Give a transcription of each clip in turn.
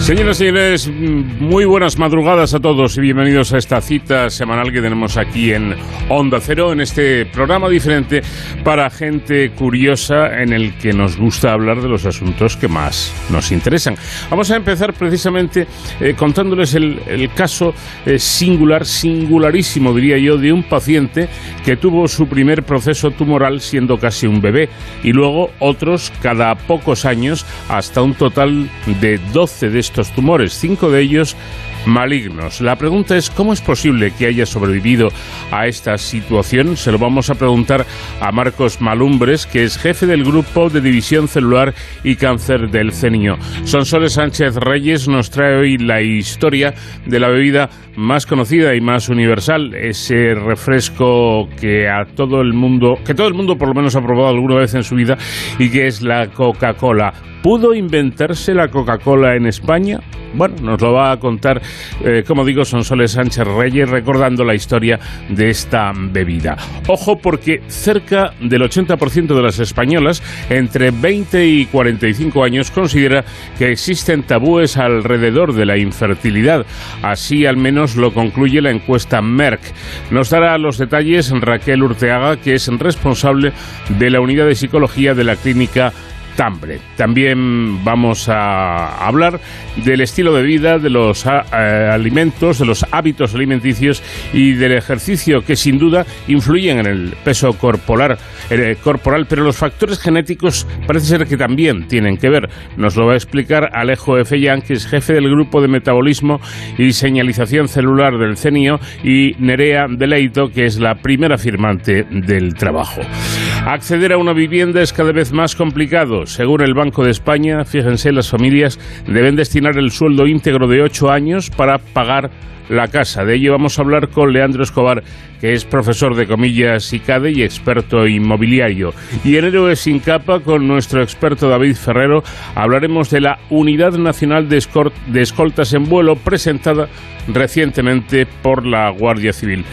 Señoras y señores, muy buenas madrugadas a todos y bienvenidos a esta cita semanal que tenemos aquí en Onda Cero, en este programa diferente para gente curiosa en el que nos gusta hablar de los asuntos que más nos interesan. Vamos a empezar precisamente eh, contándoles el, caso eh, singular, singularísimo diría yo, de un paciente que tuvo su primer proceso tumoral siendo casi un bebé y luego otros cada pocos años hasta un total de 12 de estos tumores, cinco de ellos malignos. La pregunta es cómo es posible que haya sobrevivido a esta situación. Se lo vamos a preguntar a Marcos Malumbres, que es jefe del grupo de división celular y cáncer del CENIO. Sonsoles Sánchez Reyes nos trae hoy la historia de la bebida más conocida y más universal, ese refresco que a todo el mundo, que todo el mundo por lo menos ha probado alguna vez en su vida y que es la Coca-Cola. ¿Pudo inventarse la Coca-Cola en España? Bueno, nos lo va a contar, eh, como digo, Sonsoles Sánchez Reyes, recordando la historia de esta bebida. Ojo, porque cerca del 80% de las españolas, entre 20 y 45 años, considera que existen tabúes alrededor de la infertilidad. Así al menos lo concluye la encuesta Merck. Nos dará los detalles Raquel Urteaga, que es responsable de la unidad de psicología de la clínica también vamos a hablar del estilo de vida, de los eh, alimentos, de los hábitos alimenticios y del ejercicio que sin duda influyen en el peso corporal, eh, corporal, pero los factores genéticos parece ser que también tienen que ver. Nos lo va a explicar Alejo F. que es jefe del grupo de metabolismo y señalización celular del CENIO, y Nerea Deleito, que es la primera firmante del trabajo. Acceder a una vivienda es cada vez más complicado. Según el Banco de España, fíjense, las familias deben destinar el sueldo íntegro de ocho años para pagar la casa. De ello vamos a hablar con Leandro Escobar, que es profesor de comillas ICADE y experto inmobiliario. Y en Héroes sin capa, con nuestro experto David Ferrero, hablaremos de la Unidad Nacional de, Escoltas en Vuelo presentada recientemente por la Guardia Civil.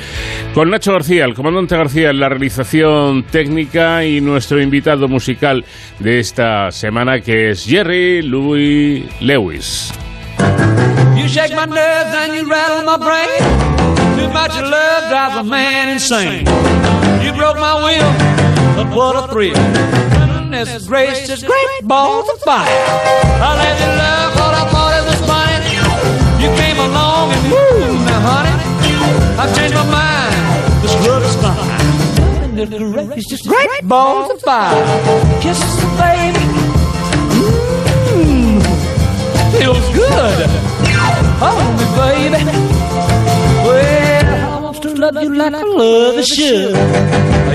Con Nacho García, el comandante García la realización técnica y nuestro invitado musical de esta semana que es Jerry Louis Lewis. You shake my nerves and you rattle my brain. Too much love drives a man insane. You broke my will, but what a thrill. Goodness gracious, great balls of fire. I let you love what I thought it was funny. You came along and woo, now honey, I've changed my mind. This love is fine. It's just great balls of fire. Kisses, baby. Feels good. Hold me, baby. Well, I want to love you like I love should.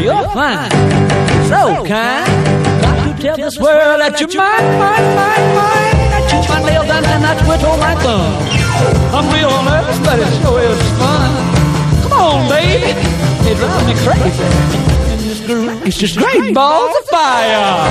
You're fine, so kind. Got to tell this world that you're mine, mine, mine, mine. I chew my nails down and I twiddle my thumb. I'm real nervous, but it sure is fun. Come on, baby. It drives me crazy. It's just great balls of fire.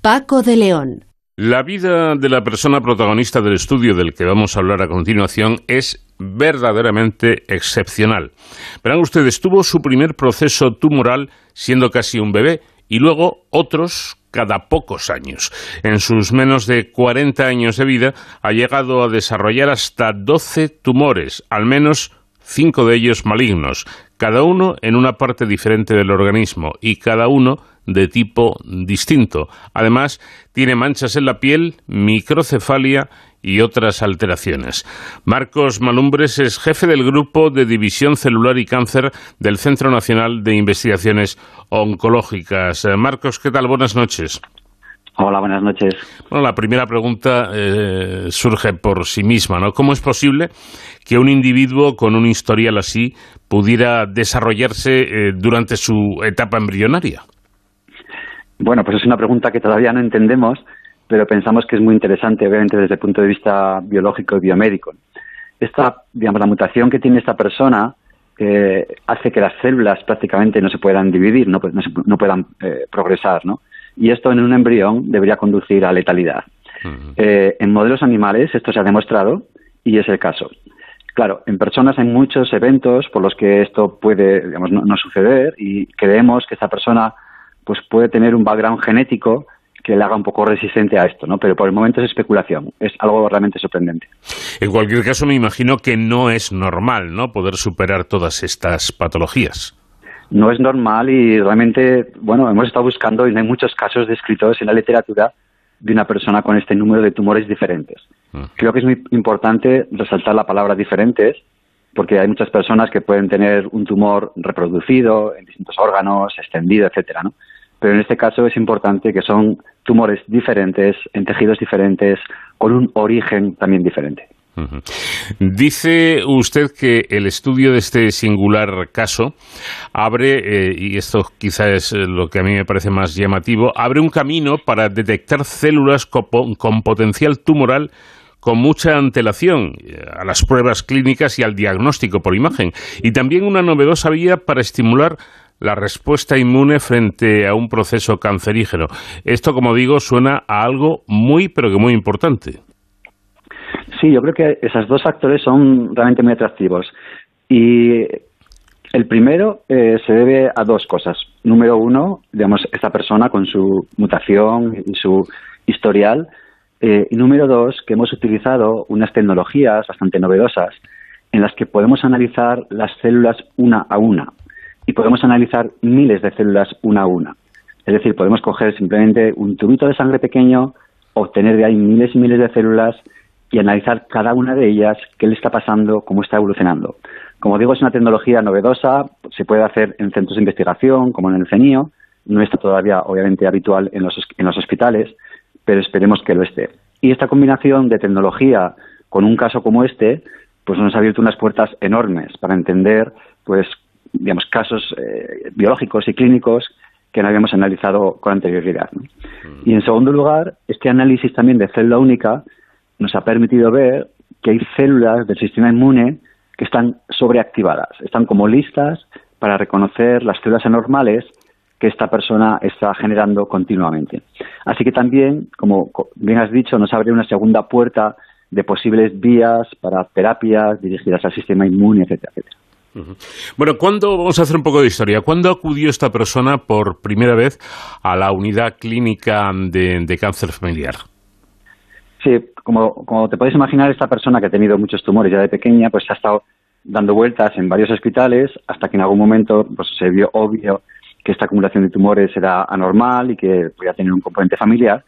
Paco de León. La vida de la persona protagonista del estudio del que vamos a hablar a continuación es verdaderamente excepcional. Verán ustedes, tuvo su primer proceso tumoral siendo casi un bebé y luego otros cada pocos años. En sus menos de 40 años de vida ha llegado a desarrollar hasta 12 tumores, al menos cinco de ellos malignos, cada uno en una parte diferente del organismo y cada uno de tipo distinto. Además, tiene manchas en la piel, microcefalia y otras alteraciones. Marcos Malumbres es jefe del grupo de división celular y cáncer del Centro Nacional de Investigaciones Oncológicas. Eh, Marcos, ¿qué tal? Buenas noches. Hola, buenas noches. Bueno, la primera pregunta eh, surge por sí misma, ¿no? ¿Cómo es posible que un individuo con un historial así pudiera desarrollarse eh, durante su etapa embrionaria? Bueno, pues es una pregunta que todavía no entendemos, pero pensamos que es muy interesante, obviamente, desde el punto de vista biológico y biomédico. Esta, digamos, la mutación que tiene esta persona eh, hace que las células prácticamente no se puedan dividir, no, no, puedan eh, progresar, ¿no? Y esto en un embrión debería conducir a letalidad. Eh, en modelos animales esto se ha demostrado y es el caso. Claro, en personas hay muchos eventos por los que esto puede, digamos, no, no suceder y creemos que esta persona pues puede tener un background genético que le haga un poco resistente a esto, ¿no? Pero por el momento es especulación, es algo realmente sorprendente. En cualquier caso, me imagino que no es normal, ¿no? Poder superar todas estas patologías. No es normal y realmente, bueno, hemos estado buscando y hay muchos casos descritos en la literatura de una persona con este número de tumores diferentes. Mm. Creo que es muy importante resaltar la palabra diferentes porque hay muchas personas que pueden tener un tumor reproducido en distintos órganos, extendido, etcétera, ¿no? pero en este caso es importante que son tumores diferentes, en tejidos diferentes, con un origen también diferente. Dice usted que el estudio de este singular caso abre, eh, y esto quizá es lo que a mí me parece más llamativo, abre un camino para detectar células con potencial tumoral con mucha antelación eh, a las pruebas clínicas y al diagnóstico por imagen, y también una novedosa vía para estimular la respuesta inmune frente a un proceso cancerígeno. Esto, como digo, suena a algo muy, pero que muy importante. Sí, yo creo que esos dos factores son realmente muy atractivos. Y el primero eh, se debe a dos cosas. Número uno, digamos, esta persona con su mutación y su historial. Eh, y número dos, que hemos utilizado unas tecnologías bastante novedosas en las que podemos analizar las células una a una y podemos analizar miles de células una a una. Es decir, podemos coger simplemente un tubito de sangre pequeño, obtener de ahí miles y miles de células y analizar cada una de ellas, qué le está pasando, cómo está evolucionando. Como digo, es una tecnología novedosa, se puede hacer en centros de investigación, como en el CENIO, no está todavía, obviamente, habitual en los, en los hospitales, pero esperemos que lo esté. Y esta combinación de tecnología con un caso como este, pues nos ha abierto unas puertas enormes para entender, pues, digamos, casos eh, biológicos y clínicos que no habíamos analizado con anterioridad. Y en segundo lugar, este análisis también de célula única nos ha permitido ver que hay células del sistema inmune que están sobreactivadas, están como listas para reconocer las células anormales que esta persona está generando continuamente. Así que también, como bien has dicho, nos abre una segunda puerta de posibles vías para terapias dirigidas al sistema inmune, etcétera, etcétera. Bueno, ¿cuándo, vamos a hacer un poco de historia, cuándo acudió esta persona por primera vez a la unidad clínica de, cáncer familiar? Sí, como, como, te puedes imaginar, esta persona que ha tenido muchos tumores ya de pequeña, pues ha estado dando vueltas en varios hospitales hasta que en algún momento pues, se vio obvio que esta acumulación de tumores era anormal y que podía tener un componente familiar,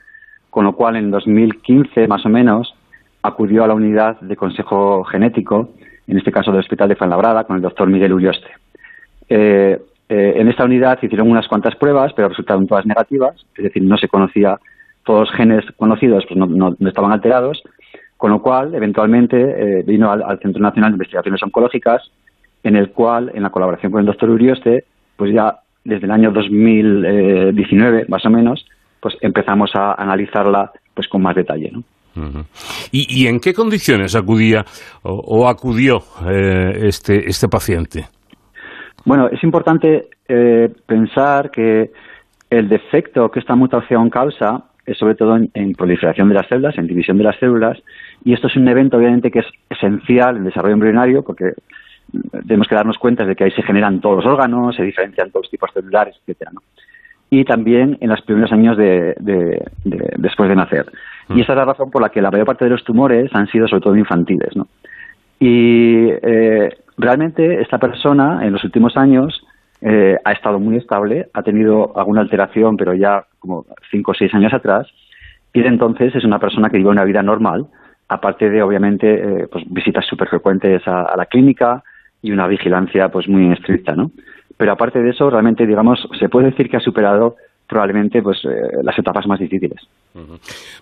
con lo cual en 2015 más o menos acudió a la unidad de consejo genético en este caso del Hospital de Fuenlabrada, con el doctor Miguel Ulioste. Eh, eh, en esta unidad hicieron unas cuantas pruebas, pero resultaron todas negativas, es decir, no se conocía, todos los genes conocidos pues no, estaban alterados, con lo cual, eventualmente, eh, vino al, Centro Nacional de Investigaciones Oncológicas, en el cual, en la colaboración con el doctor Urioste, pues ya desde el año 2019, más o menos, pues empezamos a analizarla pues con más detalle, ¿no? ¿Y, en qué condiciones acudía o, acudió eh, este, este paciente? Bueno, es importante eh, pensar que el defecto que esta mutación causa es sobre todo en, proliferación de las células, en división de las células, y esto es un evento obviamente que es esencial en el desarrollo embrionario porque tenemos que darnos cuenta de que ahí se generan todos los órganos, se diferencian todos los tipos celulares, etcétera, ¿no? y también en los primeros años de, después de nacer. Y mm. esa es la razón por la que la mayor parte de los tumores han sido sobre todo infantiles. ¿no? Y eh, realmente esta persona en los últimos años eh, ha estado muy estable, ha tenido alguna alteración, pero ya como cinco o seis años atrás, y de entonces es una persona que vive una vida normal, aparte de, obviamente, eh, pues, visitas súper frecuentes a, la clínica y una vigilancia pues muy estricta, ¿no? Pero aparte de eso, realmente, digamos, se puede decir que ha superado probablemente pues eh, las etapas más difíciles.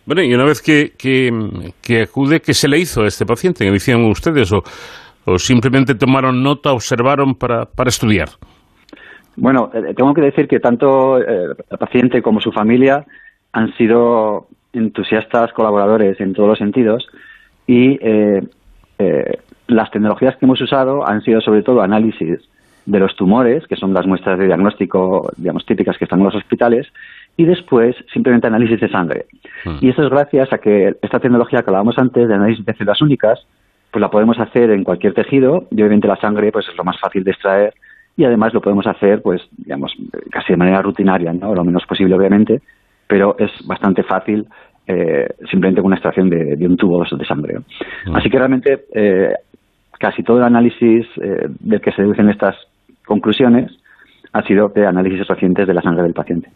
Bueno, y una vez que, que, acude, ¿qué se le hizo a este paciente? ¿Qué decían ustedes? ¿O, o simplemente tomaron nota, observaron para, para estudiar? Bueno, eh, tengo que decir que tanto el paciente como su familia han sido entusiastas colaboradores en todos los sentidos y eh, eh, las tecnologías que hemos usado han sido sobre todo análisis de los tumores, que son las muestras de diagnóstico, digamos, típicas que están en los hospitales, y después simplemente análisis de sangre. Hmm. Y eso es gracias a que esta tecnología que hablábamos antes de análisis de células únicas, pues la podemos hacer en cualquier tejido, y obviamente la sangre pues es lo más fácil de extraer, y además lo podemos hacer, pues, digamos, casi de manera rutinaria, ¿no? Lo menos posible, obviamente, pero es bastante fácil eh, simplemente con una extracción de, un tubo de sangre. Mm. Así que realmente eh, casi todo el análisis eh, del que se deducen estas conclusiones ha sido de análisis recientes de la sangre del paciente.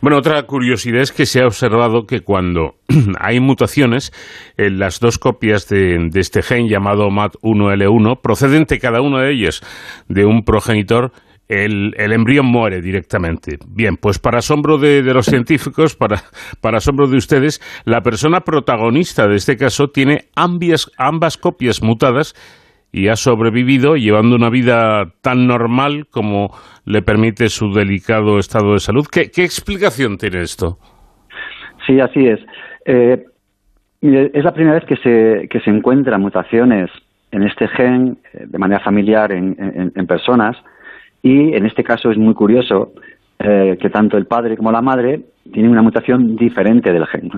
Bueno, otra curiosidad es que se ha observado que cuando hay mutaciones en las dos copias de, de este gen llamado MAT1L1, procedente cada una de ellas de un progenitor el, el, embrión muere directamente. Bien, pues para asombro de, los científicos, para, para, asombro de ustedes, la persona protagonista de este caso tiene ambas, ambas copias mutadas y ha sobrevivido llevando una vida tan normal como le permite su delicado estado de salud. ¿Qué, explicación tiene esto? Sí, así es. Eh, es la primera vez que se, que se encuentran mutaciones en este gen eh, de manera familiar en, en personas y en este caso es muy curioso eh, que tanto el padre como la madre tienen una mutación diferente del gen.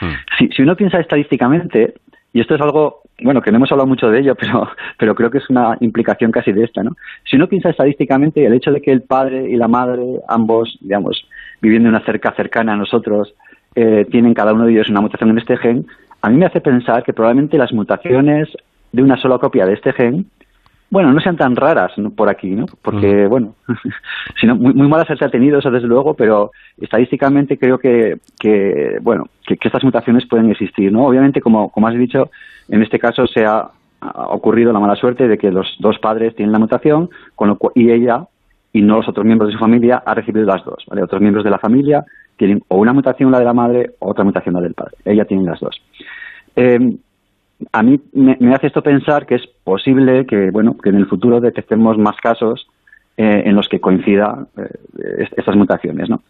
Hmm. Si, uno piensa estadísticamente, y esto es algo, bueno, que no hemos hablado mucho de ello, pero, pero creo que es una implicación casi de esta, ¿no? Si uno piensa estadísticamente, el hecho de que el padre y la madre, ambos, digamos, viviendo en una cerca cercana a nosotros, eh, tienen cada uno de ellos una mutación en este gen, a mí me hace pensar que probablemente las mutaciones de una sola copia de este gen bueno, no sean tan raras por aquí, ¿no? Porque, bueno, sino muy, muy malas se ha tenido, eso desde luego, pero estadísticamente creo que, que bueno, que, estas mutaciones pueden existir, ¿no? Obviamente, como, como has dicho, en este caso se ha, ocurrido la mala suerte de que los dos padres tienen la mutación con lo y ella y no los otros miembros de su familia ha recibido las dos, ¿vale? Otros miembros de la familia tienen o una mutación la de la madre o otra mutación la del padre. Ella tiene las dos. Eh, a mí me, hace esto pensar que es posible que, bueno, que en el futuro detectemos más casos eh, en los que coincidan eh, estas mutaciones, ¿no?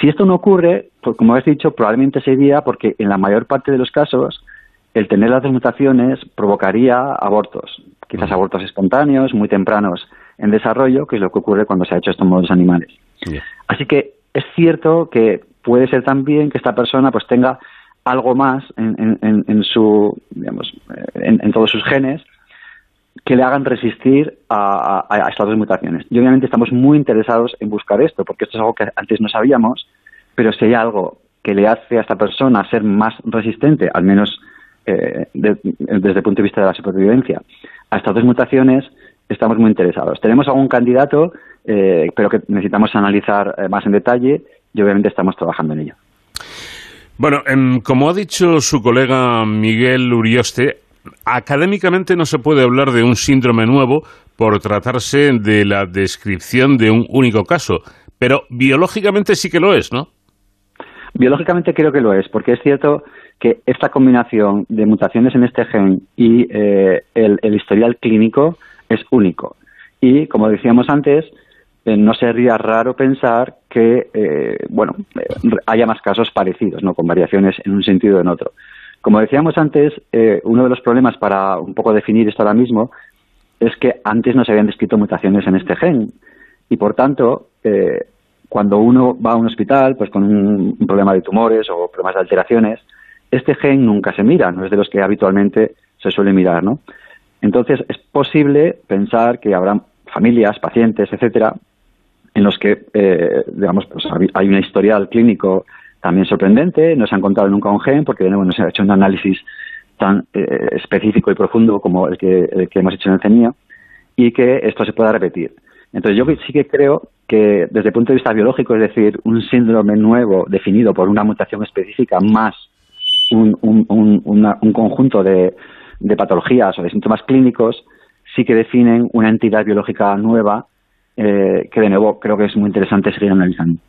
Si esto no ocurre, pues como has dicho, probablemente sería porque en la mayor parte de los casos el tener las dos mutaciones provocaría abortos, quizás abortos espontáneos, muy tempranos en desarrollo, que es lo que ocurre cuando se ha hecho esto en modos animales. Así que es cierto que puede ser también que esta persona pues tenga algo más en, su, digamos, en, todos sus genes que le hagan resistir a, estas dos mutaciones. Y obviamente estamos muy interesados en buscar esto, porque esto es algo que antes no sabíamos, pero si hay algo que le hace a esta persona ser más resistente, al menos eh, desde el punto de vista de la supervivencia, a estas dos mutaciones, estamos muy interesados. Tenemos algún candidato, eh, pero que necesitamos analizar eh, más en detalle y obviamente estamos trabajando en ello. Bueno, em, como ha dicho su colega Miguel Urioste, académicamente no se puede hablar de un síndrome nuevo por tratarse de la descripción de un único caso, pero biológicamente sí que lo es, ¿no? Biológicamente creo que lo es, porque es cierto que esta combinación de mutaciones en este gen y eh, el historial clínico es único. Y, como decíamos antes, eh, no sería raro pensar que, eh, bueno, haya más casos parecidos, ¿no? Con variaciones en un sentido o en otro. Como decíamos antes, uno de los problemas para un poco definir esto ahora mismo es que antes no se habían descrito mutaciones en este gen y, por tanto, cuando uno va a un hospital, pues con un, problema de tumores o problemas de alteraciones, este gen nunca se mira, no es de los que habitualmente se suele mirar, ¿no? Entonces, es posible pensar que habrá familias, pacientes, etcétera, en los que, eh, digamos, pues hay una historial clínico también sorprendente, no se ha encontrado nunca un gen, porque nuevo no se ha hecho un análisis tan eh, específico y profundo como el que, hemos hecho en el CENIA, y que esto se pueda repetir. Entonces yo sí que creo que desde el punto de vista biológico, es decir, un síndrome nuevo definido por una mutación específica más un, un, conjunto de, de patologías o de síntomas clínicos, sí que definen una entidad biológica nueva eh, que de nuevo creo que es muy interesante seguir analizando.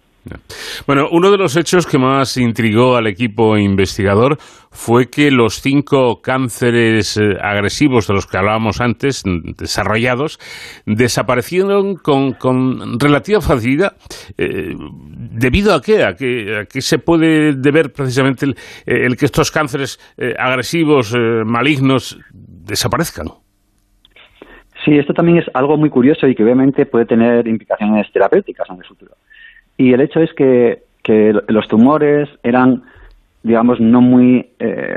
Bueno, uno de los hechos que más intrigó al equipo investigador fue que los cinco cánceres eh, agresivos de los que hablábamos antes, desarrollados, desaparecieron con, relativa facilidad. Eh, ¿Debido a qué? ¿A qué, se puede deber precisamente el, que estos cánceres eh, agresivos, malignos, desaparezcan? Sí, esto también es algo muy curioso y que obviamente puede tener implicaciones terapéuticas en el futuro. Y el hecho es que, los tumores eran, digamos, no muy eh,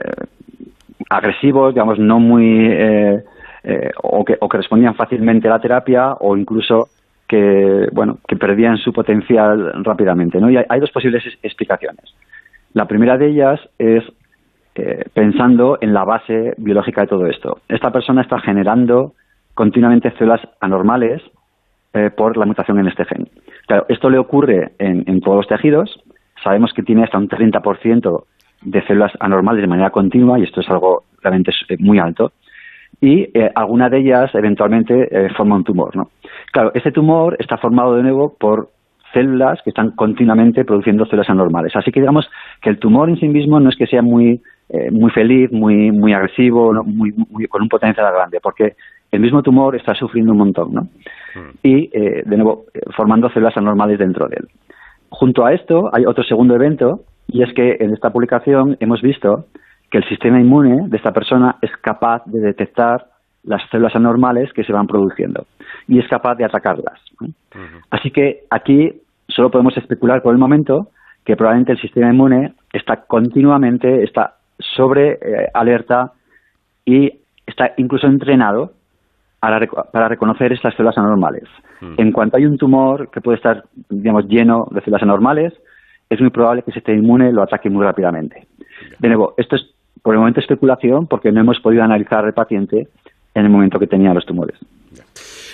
agresivos, digamos, no muy. Eh, eh, o, que, o que respondían fácilmente a la terapia o incluso que, bueno, que perdían su potencial rápidamente. ¿no? Y hay, dos posibles explicaciones. La primera de ellas es pensando en la base biológica de todo esto. Esta persona está generando continuamente células anormales por la mutación en este gen. Claro, esto le ocurre en, todos los tejidos. Sabemos que tiene hasta un 30% de células anormales de manera continua y esto es algo realmente eh, muy alto. Y eh, alguna de ellas eventualmente eh, forma un tumor. ¿no? Claro, este tumor está formado de nuevo por células que están continuamente produciendo células anormales. Así que digamos que el tumor en sí mismo no es que sea muy, muy feliz, muy, muy agresivo, muy, con un potencial grande, porque el mismo tumor está sufriendo un montón, ¿no? Y, eh, de nuevo, eh, formando células anormales dentro de él. Junto a esto, hay otro segundo evento, y es que en esta publicación hemos visto que el sistema inmune de esta persona es capaz de detectar las células anormales que se van produciendo y es capaz de atacarlas. Así que aquí solo podemos especular por el momento que probablemente el sistema inmune está continuamente, está sobre eh, alerta y está incluso entrenado para, reconocer estas células anormales. Mm. En cuanto hay un tumor que puede estar, digamos, lleno de células anormales, es muy probable que ese sistema inmune lo ataque muy rápidamente. De nuevo, esto es por el momento especulación porque no hemos podido analizar al paciente en el momento que tenía los tumores.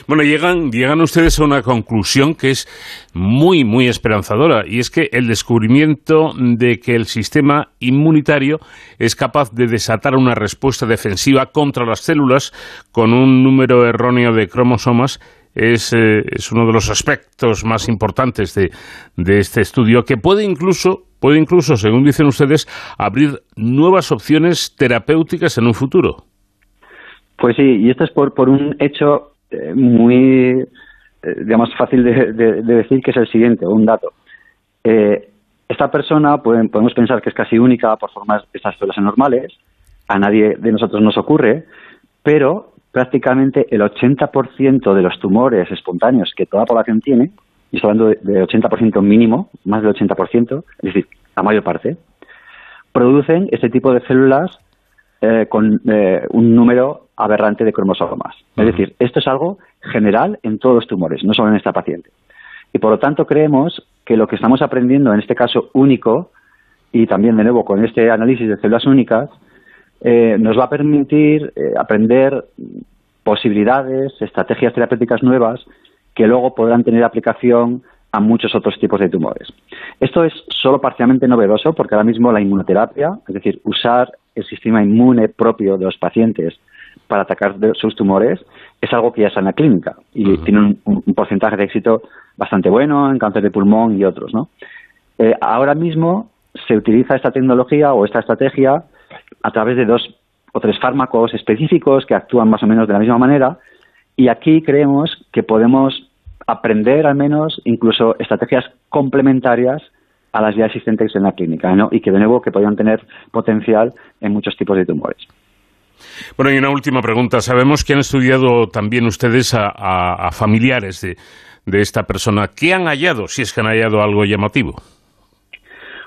Bueno, llegan, llegan ustedes a una conclusión que es muy, muy esperanzadora, y es que el descubrimiento de que el sistema inmunitario es capaz de desatar una respuesta defensiva contra las células con un número erróneo de cromosomas es, eh, es uno de los aspectos más importantes de, de este estudio, que puede incluso, puede incluso, según dicen ustedes, abrir nuevas opciones terapéuticas en un futuro. Pues sí, y esto es por, por un hecho muy, eh, digamos, fácil de, decir que es el siguiente, un dato. Eh, esta persona podemos pensar que es casi única por formar estas células anormales, a nadie de nosotros nos ocurre, pero prácticamente el 80% de los tumores espontáneos que toda la población tiene, y estoy hablando de, 80% mínimo, más del 80%, es decir, la mayor parte, producen este tipo de células con un número aberrante de cromosomas. Es decir, esto es algo general en todos los tumores, no solo en esta paciente. Y por lo tanto creemos que lo que estamos aprendiendo en este caso único, y también de nuevo con este análisis de células únicas, eh, nos va a permitir eh, aprender posibilidades, estrategias terapéuticas nuevas que luego podrán tener aplicación a muchos otros tipos de tumores. Esto es solo parcialmente novedoso porque ahora mismo la inmunoterapia, es decir, usar el sistema inmune propio de los pacientes para atacar sus tumores es algo que ya está en la clínica y tiene un, porcentaje de éxito bastante bueno en cáncer de pulmón y otros. ¿no? Eh, ahora mismo se utiliza esta tecnología o esta estrategia a través de dos o tres fármacos específicos que actúan más o menos de la misma manera y aquí creemos que podemos aprender al menos incluso estrategias complementarias a las ya existentes en la clínica ¿no? y que de nuevo que podrían tener potencial en muchos tipos de tumores. Bueno, y una última pregunta. Sabemos que han estudiado también ustedes a, familiares de, esta persona. ¿Qué han hallado, si es que han hallado algo llamativo?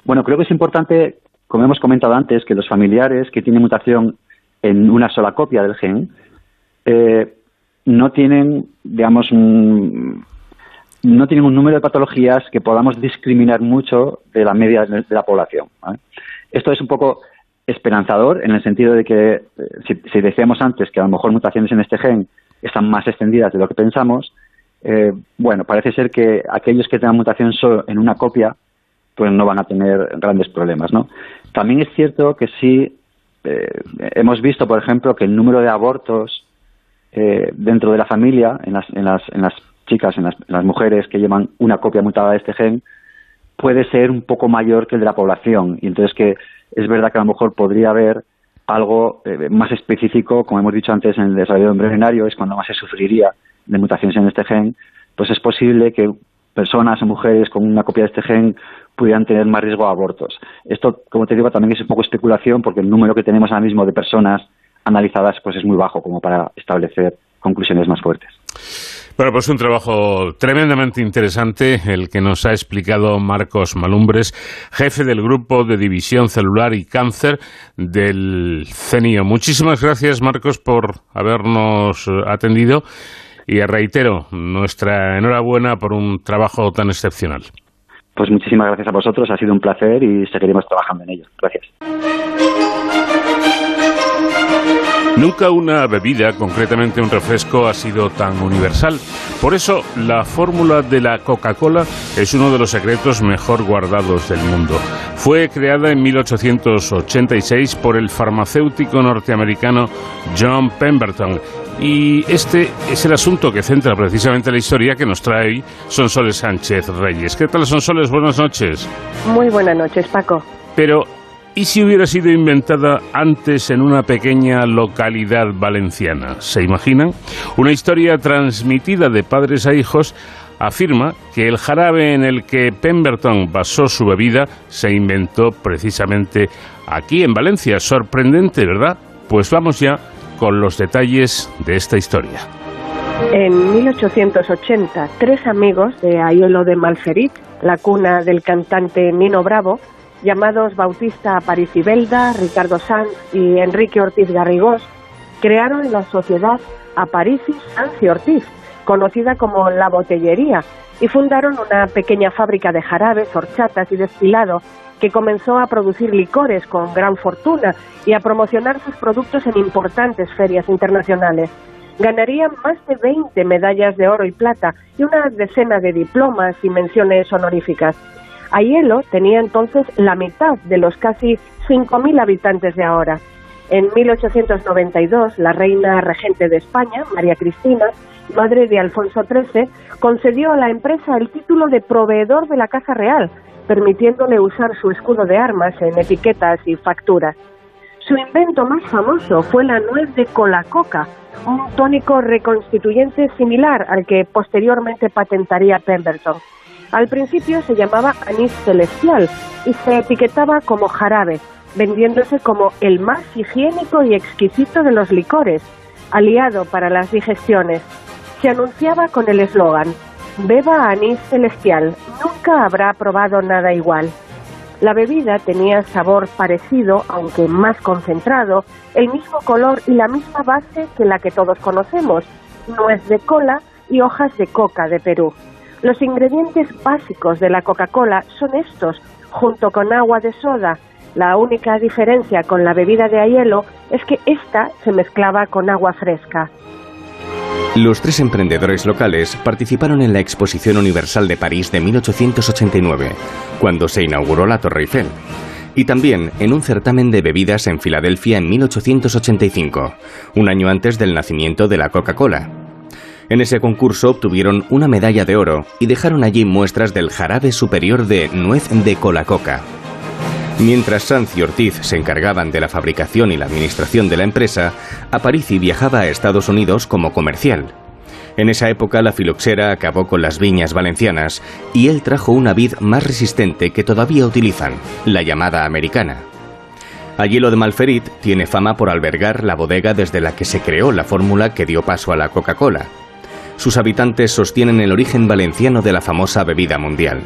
Bueno, creo que es importante, como hemos comentado antes, que los familiares que tienen mutación en una sola copia del gen eh, no tienen, digamos, un, no tienen un número de patologías que podamos discriminar mucho de la media de la población. Esto es un poco esperanzador en el sentido de que, eh, si, decíamos antes que a lo mejor mutaciones en este gen están más extendidas de lo que pensamos, eh, bueno, parece ser que aquellos que tengan mutación solo en una copia, pues no van a tener grandes problemas, ¿no? También es cierto que sí eh, hemos visto, por ejemplo, que el número de abortos eh, dentro de la familia, en las, en las, en las chicas, en las, en las mujeres que llevan una copia mutada de este gen, puede ser un poco mayor que el de la población. Y entonces que es verdad que a lo mejor podría haber algo eh, más específico, como hemos dicho antes en el desarrollo embrionario, es cuando más se sufriría de mutaciones en este gen, pues es posible que personas o mujeres con una copia de este gen pudieran tener más riesgo a abortos. Esto, como te digo, también es un poco especulación porque el número que tenemos ahora mismo de personas analizadas pues es muy bajo como para establecer conclusiones más fuertes. Bueno, pues un trabajo tremendamente interesante el que nos ha explicado Marcos Malumbres, jefe del Grupo de División Celular y Cáncer del CENIO. Muchísimas gracias, Marcos, por habernos atendido y reitero nuestra enhorabuena por un trabajo tan excepcional. Pues muchísimas gracias a vosotros, ha sido un placer y seguiremos trabajando en ello. Gracias. Nunca una bebida, concretamente un refresco, ha sido tan universal. Por eso, la fórmula de la Coca-Cola es uno de los secretos mejor guardados del mundo. Fue creada en 1886 por el farmacéutico norteamericano John Pemberton. Y este es el asunto que centra precisamente la historia que nos trae hoy Sonsoles Sánchez Reyes. ¿Qué tal, Sonsoles? Buenas noches. Muy buenas noches, Paco. Pero ¿Y si hubiera sido inventada antes en una pequeña localidad valenciana? ¿Se imaginan? Una historia transmitida de padres a hijos afirma que el jarabe en el que Pemberton basó su bebida se inventó precisamente aquí en Valencia. Sorprendente, ¿verdad? Pues vamos ya con los detalles de esta historia. En 1880, tres amigos de Aiolo de Malferit, la cuna del cantante Nino Bravo, llamados Bautista Aparicibelda, Ricardo Sanz y Enrique Ortiz Garrigós, crearon la sociedad Aparici Sanz y Ortiz, conocida como La Botellería, y fundaron una pequeña fábrica de jarabes, horchatas y destilado que comenzó a producir licores con gran fortuna y a promocionar sus productos en importantes ferias internacionales. Ganarían más de 20 medallas de oro y plata y una decena de diplomas y menciones honoríficas. Aielo tenía entonces la mitad de los casi 5.000 habitantes de ahora. En 1892, la reina regente de España, María Cristina, madre de Alfonso XIII, concedió a la empresa el título de proveedor de la Casa Real, permitiéndole usar su escudo de armas en etiquetas y facturas. Su invento más famoso fue la nuez de colacoca, un tónico reconstituyente similar al que posteriormente patentaría Pemberton. Al principio se llamaba anís celestial y se etiquetaba como jarabe, vendiéndose como el más higiénico y exquisito de los licores, aliado para las digestiones. Se anunciaba con el eslogan, Beba anís celestial, nunca habrá probado nada igual. La bebida tenía sabor parecido, aunque más concentrado, el mismo color y la misma base que la que todos conocemos, nuez de cola y hojas de coca de Perú. Los ingredientes básicos de la Coca-Cola son estos, junto con agua de soda. La única diferencia con la bebida de hielo es que esta se mezclaba con agua fresca. Los tres emprendedores locales participaron en la Exposición Universal de París de 1889, cuando se inauguró la Torre Eiffel, y también en un certamen de bebidas en Filadelfia en 1885, un año antes del nacimiento de la Coca-Cola. En ese concurso obtuvieron una medalla de oro y dejaron allí muestras del jarabe superior de nuez de colacoca. Mientras Sanz y Ortiz se encargaban de la fabricación y la administración de la empresa, Aparici viajaba a Estados Unidos como comercial. En esa época la filoxera acabó con las viñas valencianas y él trajo una vid más resistente que todavía utilizan, la llamada americana. Allí de Malferit tiene fama por albergar la bodega desde la que se creó la fórmula que dio paso a la Coca-Cola. Sus habitantes sostienen el origen valenciano de la famosa bebida mundial.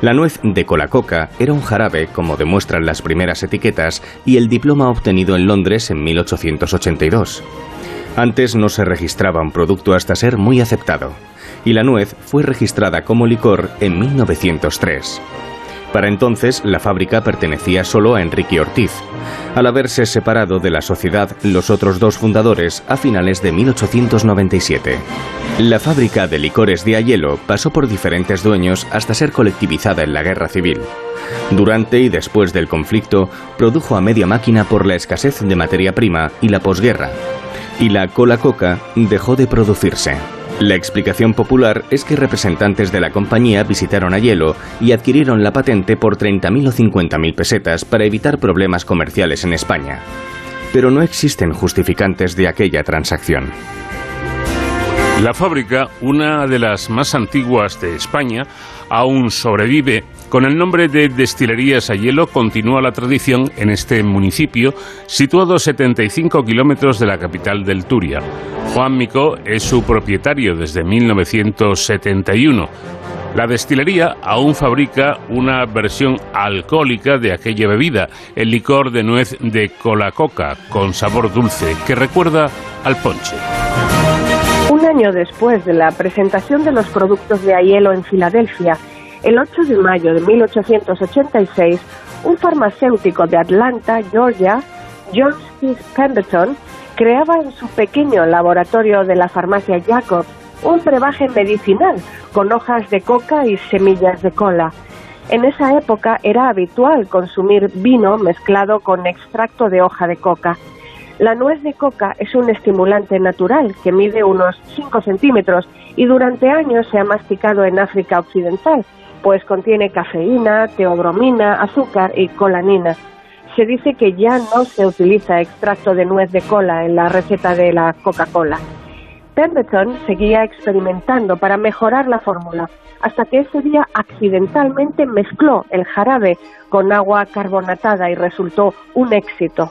La nuez de colacoca era un jarabe, como demuestran las primeras etiquetas, y el diploma obtenido en Londres en 1882. Antes no se registraba un producto hasta ser muy aceptado, y la nuez fue registrada como licor en 1903. Para entonces, la fábrica pertenecía solo a Enrique Ortiz, al haberse separado de la sociedad los otros dos fundadores a finales de 1897. La fábrica de licores de Ayelo pasó por diferentes dueños hasta ser colectivizada en la Guerra Civil. Durante y después del conflicto, produjo a media máquina por la escasez de materia prima y la posguerra. Y la cola coca dejó de producirse. La explicación popular es que representantes de la compañía visitaron a Hielo y adquirieron la patente por 30.000 o 50.000 pesetas para evitar problemas comerciales en España. Pero no existen justificantes de aquella transacción. La fábrica, una de las más antiguas de España, aún sobrevive. Con el nombre de Destilerías a Hielo continúa la tradición en este municipio, situado a 75 kilómetros de la capital del Turia. Juan Mico es su propietario desde 1971. La destilería aún fabrica una versión alcohólica de aquella bebida, el licor de nuez de cola coca, con sabor dulce, que recuerda al ponche. Un año después de la presentación de los productos de Aiello en Filadelfia, el 8 de mayo de 1886, un farmacéutico de Atlanta, Georgia, John Steve Pemberton, creaba en su pequeño laboratorio de la farmacia Jacob un brebaje medicinal con hojas de coca y semillas de cola. En esa época era habitual consumir vino mezclado con extracto de hoja de coca. La nuez de coca es un estimulante natural que mide unos 5 centímetros y durante años se ha masticado en África Occidental, pues contiene cafeína, teobromina, azúcar y colanina se dice que ya no se utiliza extracto de nuez de cola en la receta de la Coca-Cola. Pemberton seguía experimentando para mejorar la fórmula, hasta que ese día accidentalmente mezcló el jarabe con agua carbonatada y resultó un éxito.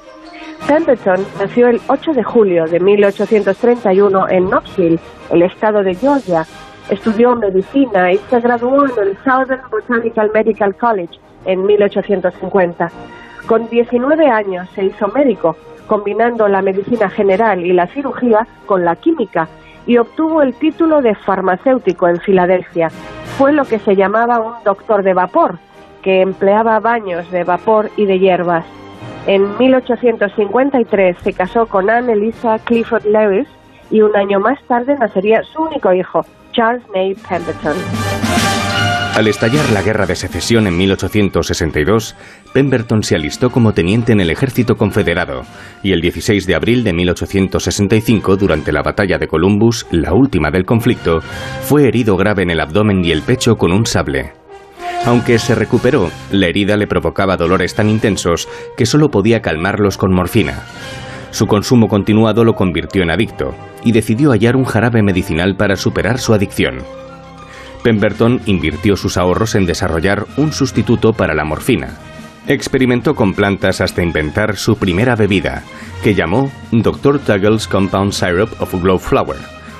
Pemberton nació el 8 de julio de 1831 en Knoxville, el estado de Georgia. Estudió medicina y se graduó en el Southern Botanical Medical College en 1850. Con 19 años se hizo médico, combinando la medicina general y la cirugía con la química, y obtuvo el título de farmacéutico en Filadelfia. Fue lo que se llamaba un doctor de vapor, que empleaba baños de vapor y de hierbas. En 1853 se casó con Anne Elisa Clifford Lewis y un año más tarde nacería su único hijo, Charles May Pemberton. Al estallar la Guerra de Secesión en 1862, Pemberton se alistó como teniente en el ejército confederado y el 16 de abril de 1865, durante la batalla de Columbus, la última del conflicto, fue herido grave en el abdomen y el pecho con un sable. Aunque se recuperó, la herida le provocaba dolores tan intensos que solo podía calmarlos con morfina. Su consumo continuado lo convirtió en adicto y decidió hallar un jarabe medicinal para superar su adicción. Pemberton invirtió sus ahorros en desarrollar un sustituto para la morfina. Experimentó con plantas hasta inventar su primera bebida, que llamó Dr. Tuggle's Compound Syrup of Glowflower,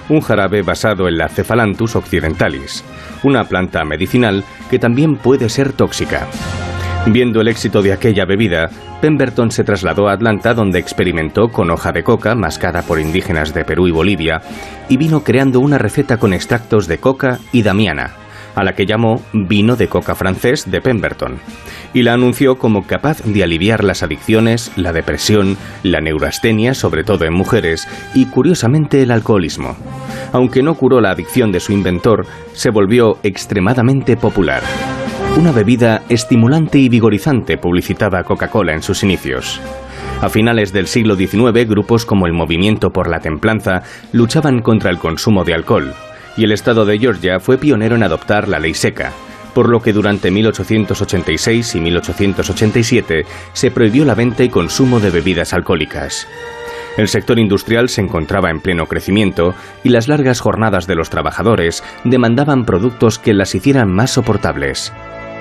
un jarabe basado en la Cephalanthus occidentalis, una planta medicinal que también puede ser tóxica. Viendo el éxito de aquella bebida, Pemberton se trasladó a Atlanta donde experimentó con hoja de coca mascada por indígenas de Perú y Bolivia y vino creando una receta con extractos de coca y damiana, a la que llamó vino de coca francés de Pemberton, y la anunció como capaz de aliviar las adicciones, la depresión, la neurastenia, sobre todo en mujeres, y curiosamente el alcoholismo. Aunque no curó la adicción de su inventor, se volvió extremadamente popular. Una bebida estimulante y vigorizante publicitaba Coca-Cola en sus inicios. A finales del siglo XIX, grupos como el Movimiento por la Templanza luchaban contra el consumo de alcohol, y el estado de Georgia fue pionero en adoptar la ley seca, por lo que durante 1886 y 1887 se prohibió la venta y consumo de bebidas alcohólicas. El sector industrial se encontraba en pleno crecimiento y las largas jornadas de los trabajadores demandaban productos que las hicieran más soportables.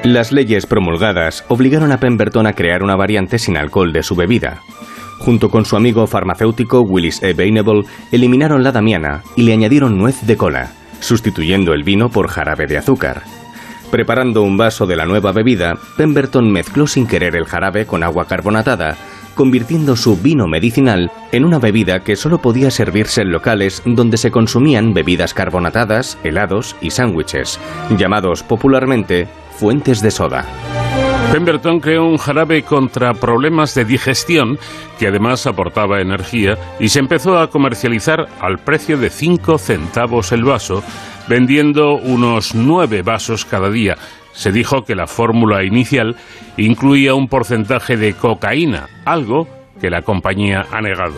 Las leyes promulgadas obligaron a Pemberton a crear una variante sin alcohol de su bebida. Junto con su amigo farmacéutico Willis E. Bainable, eliminaron la damiana y le añadieron nuez de cola, sustituyendo el vino por jarabe de azúcar. Preparando un vaso de la nueva bebida, Pemberton mezcló sin querer el jarabe con agua carbonatada, convirtiendo su vino medicinal en una bebida que solo podía servirse en locales donde se consumían bebidas carbonatadas, helados y sándwiches, llamados popularmente fuentes de soda. Pemberton creó un jarabe contra problemas de digestión que además aportaba energía y se empezó a comercializar al precio de 5 centavos el vaso, vendiendo unos 9 vasos cada día. Se dijo que la fórmula inicial incluía un porcentaje de cocaína, algo que la compañía ha negado.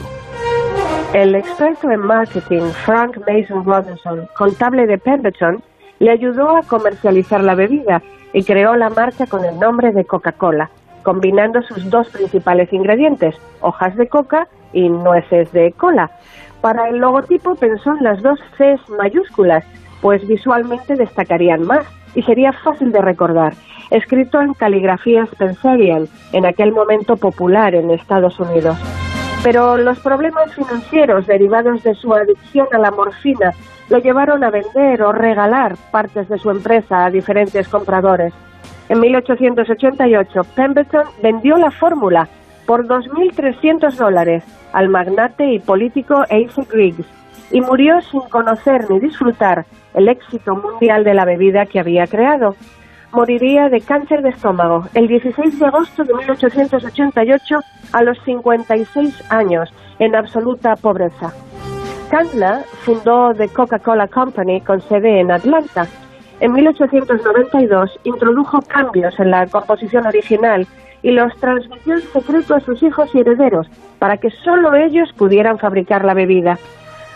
El experto en marketing Frank Mason Robinson, contable de Pemberton, le ayudó a comercializar la bebida y creó la marca con el nombre de Coca-Cola, combinando sus dos principales ingredientes, hojas de coca y nueces de cola. Para el logotipo pensó en las dos Cs mayúsculas, pues visualmente destacarían más y sería fácil de recordar. Escrito en caligrafía Spencerian, en aquel momento popular en Estados Unidos. Pero los problemas financieros derivados de su adicción a la morfina lo llevaron a vender o regalar partes de su empresa a diferentes compradores. En 1888, Pemberton vendió la fórmula por 2.300 dólares al magnate y político Asa Griggs y murió sin conocer ni disfrutar el éxito mundial de la bebida que había creado. Moriría de cáncer de estómago el 16 de agosto de 1888 a los 56 años, en absoluta pobreza. Candler fundó The Coca-Cola Company con sede en Atlanta. En 1892 introdujo cambios en la composición original y los transmitió en secreto a sus hijos y herederos para que solo ellos pudieran fabricar la bebida.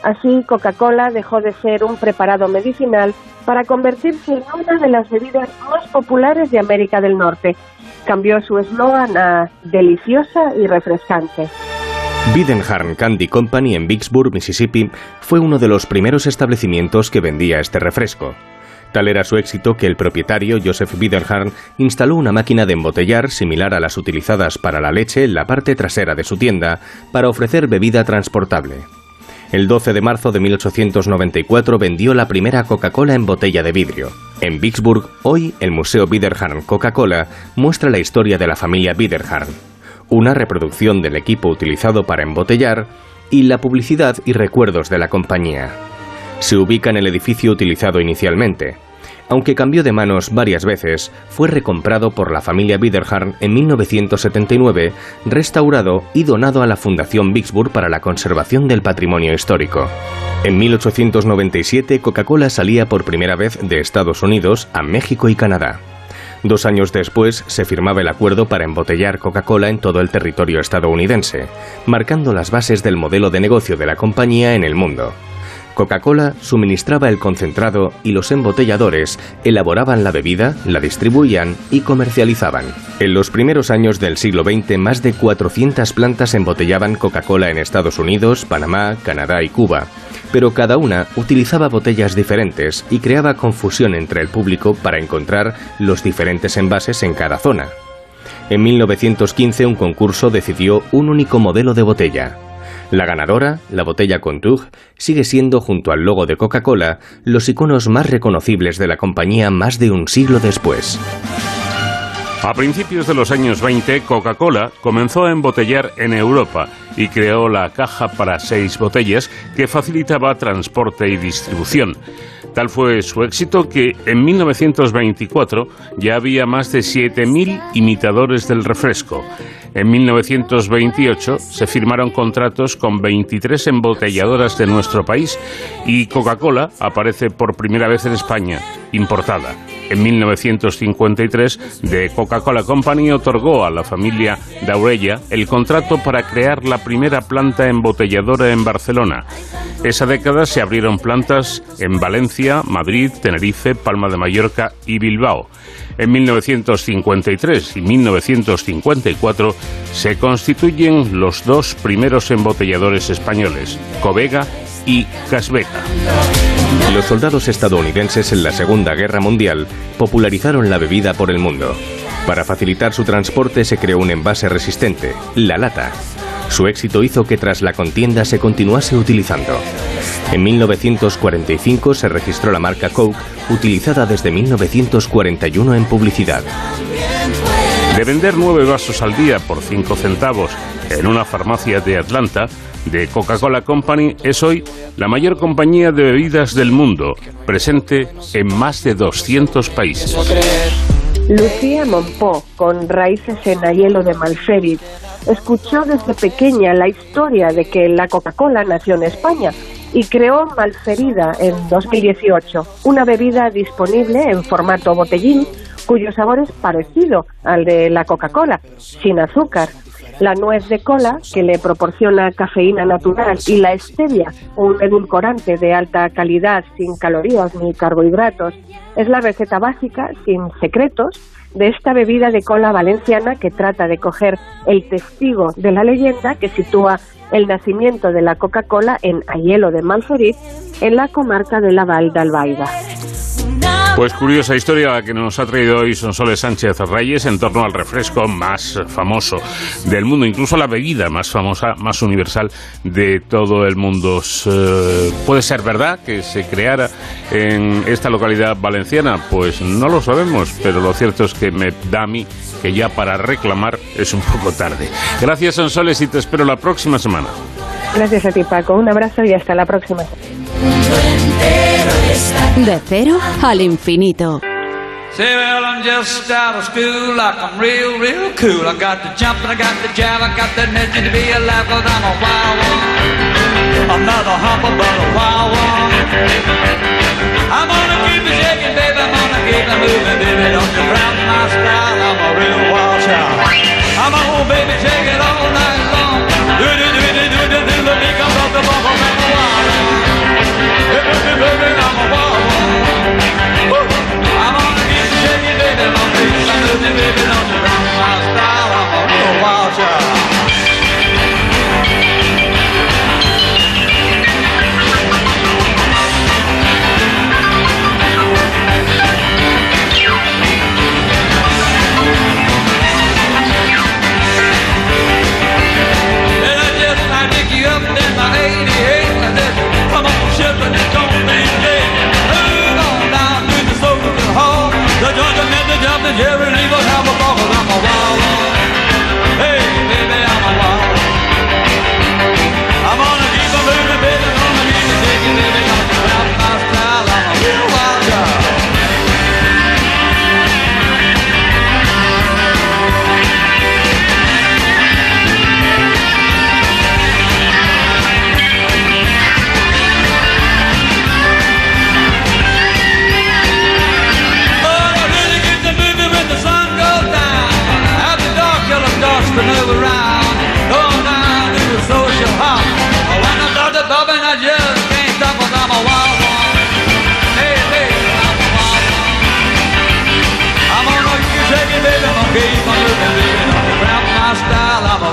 Así, Coca-Cola dejó de ser un preparado medicinal para convertirse en una de las bebidas más populares de América del Norte. Cambió su eslogan a deliciosa y refrescante. Bidenharn Candy Company en Vicksburg, Mississippi, fue uno de los primeros establecimientos que vendía este refresco. Tal era su éxito que el propietario, Joseph Bidenharn, instaló una máquina de embotellar similar a las utilizadas para la leche en la parte trasera de su tienda para ofrecer bebida transportable. El 12 de marzo de 1894 vendió la primera Coca-Cola en botella de vidrio. En Vicksburg, hoy el Museo Biderharn Coca-Cola muestra la historia de la familia Biderharn una reproducción del equipo utilizado para embotellar y la publicidad y recuerdos de la compañía. Se ubica en el edificio utilizado inicialmente. Aunque cambió de manos varias veces, fue recomprado por la familia Biderharn en 1979, restaurado y donado a la Fundación Vicksburg para la conservación del patrimonio histórico. En 1897, Coca-Cola salía por primera vez de Estados Unidos a México y Canadá. Dos años después se firmaba el acuerdo para embotellar Coca-Cola en todo el territorio estadounidense, marcando las bases del modelo de negocio de la compañía en el mundo. Coca-Cola suministraba el concentrado y los embotelladores elaboraban la bebida, la distribuían y comercializaban. En los primeros años del siglo XX, más de 400 plantas embotellaban Coca-Cola en Estados Unidos, Panamá, Canadá y Cuba pero cada una utilizaba botellas diferentes y creaba confusión entre el público para encontrar los diferentes envases en cada zona. En 1915 un concurso decidió un único modelo de botella. La ganadora, la botella Contour, sigue siendo junto al logo de Coca-Cola los iconos más reconocibles de la compañía más de un siglo después. A principios de los años 20, Coca-Cola comenzó a embotellar en Europa y creó la caja para seis botellas que facilitaba transporte y distribución. Tal fue su éxito que en 1924 ya había más de 7.000 imitadores del refresco. En 1928 se firmaron contratos con 23 embotelladoras de nuestro país y Coca-Cola aparece por primera vez en España, importada en 1953, The Coca-Cola Company otorgó a la familia Daurella el contrato para crear la primera planta embotelladora en Barcelona. Esa década se abrieron plantas en Valencia, Madrid, Tenerife, Palma de Mallorca y Bilbao. En 1953 y 1954 se constituyen los dos primeros embotelladores españoles, Covega y Casbeca. Los soldados estadounidenses en la Segunda Guerra Mundial popularizaron la bebida por el mundo. Para facilitar su transporte se creó un envase resistente, la lata. Su éxito hizo que tras la contienda se continuase utilizando. En 1945 se registró la marca Coke, utilizada desde 1941 en publicidad. De vender nueve vasos al día por cinco centavos en una farmacia de Atlanta, de Coca-Cola Company es hoy la mayor compañía de bebidas del mundo, presente en más de 200 países. Lucía Monpó, con raíces en Ayelo de Malferit, escuchó desde pequeña la historia de que la Coca-Cola nació en España y creó Malferida en 2018, una bebida disponible en formato botellín cuyo sabor es parecido al de la Coca-Cola, sin azúcar. La nuez de cola, que le proporciona cafeína natural, y la stevia, un edulcorante de alta calidad sin calorías ni carbohidratos, es la receta básica, sin secretos, de esta bebida de cola valenciana que trata de coger el testigo de la leyenda que sitúa el nacimiento de la Coca-Cola en Ayelo de Malferit, en la comarca de la Val de Albaida. Pues curiosa historia que nos ha traído hoy Sonsoles Sánchez Reyes en torno al refresco más famoso del mundo, incluso la bebida más famosa, más universal de todo el mundo. ¿Puede ser verdad que se creara en esta localidad valenciana? Pues no lo sabemos, pero lo cierto es que me da a mí que ya para reclamar es un poco tarde. Gracias Sonsoles y te espero la próxima semana. Gracias a ti Paco, un abrazo y hasta la próxima. De cero al infinito. Say, well, I'm just out of school, like I'm real, real cool. I got the jump and I got the jab, I got the energy to be alive, cause I'm a wild one. I'm not a but a wild one. I'm gonna keep it shaking, baby, I'm gonna keep it moving, baby. Don't you frown my style, I'm a real wild child. I'm a whole baby, shake it all night long.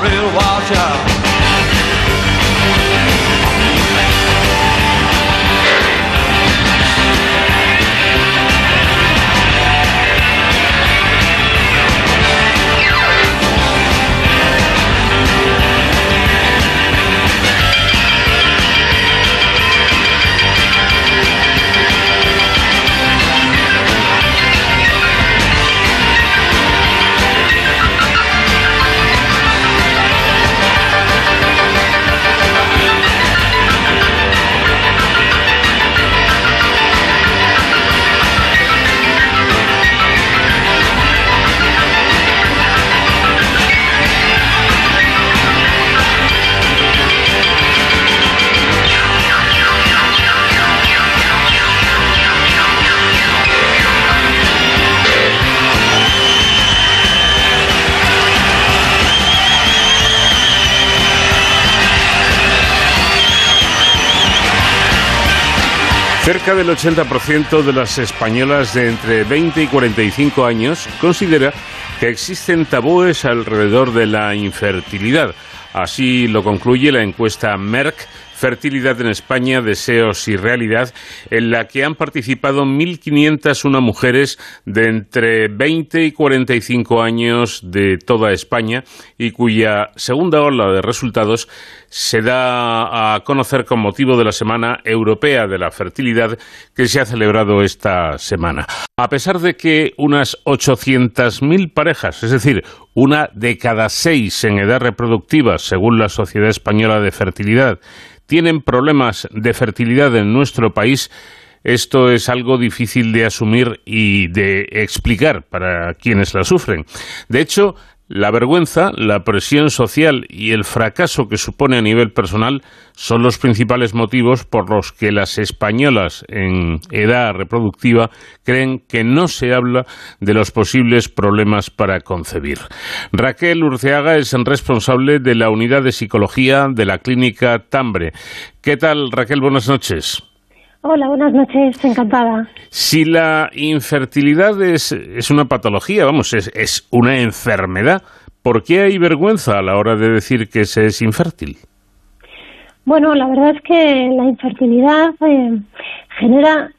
Real wild. Cerca del 80% de las españolas de entre 20 y 45 años considera que existen tabúes alrededor de la infertilidad. Así lo concluye la encuesta Merck Fertilidad en España, Deseos y Realidad, en la que han participado 1.501 mujeres de entre 20 y 45 años de toda España y cuya segunda ola de resultados se da a conocer con motivo de la Semana Europea de la Fertilidad que se ha celebrado esta semana. A pesar de que unas 800.000 parejas, es decir, una de cada seis en edad reproductiva, según la Sociedad Española de Fertilidad, tienen problemas de fertilidad en nuestro país, esto es algo difícil de asumir y de explicar para quienes la sufren. De hecho, la vergüenza, la presión social y el fracaso que supone a nivel personal son los principales motivos por los que las españolas en edad reproductiva creen que no se habla de los posibles problemas para concebir. Raquel Urceaga es responsable de la unidad de psicología de la clínica Tambre. ¿Qué tal, Raquel? Buenas noches. Hola, buenas noches, encantada. Si la infertilidad es, es una patología, vamos, es, es, una enfermedad, ¿por qué hay vergüenza a la hora de decir que se es infértil? Bueno, la verdad es que la infertilidad eh, genera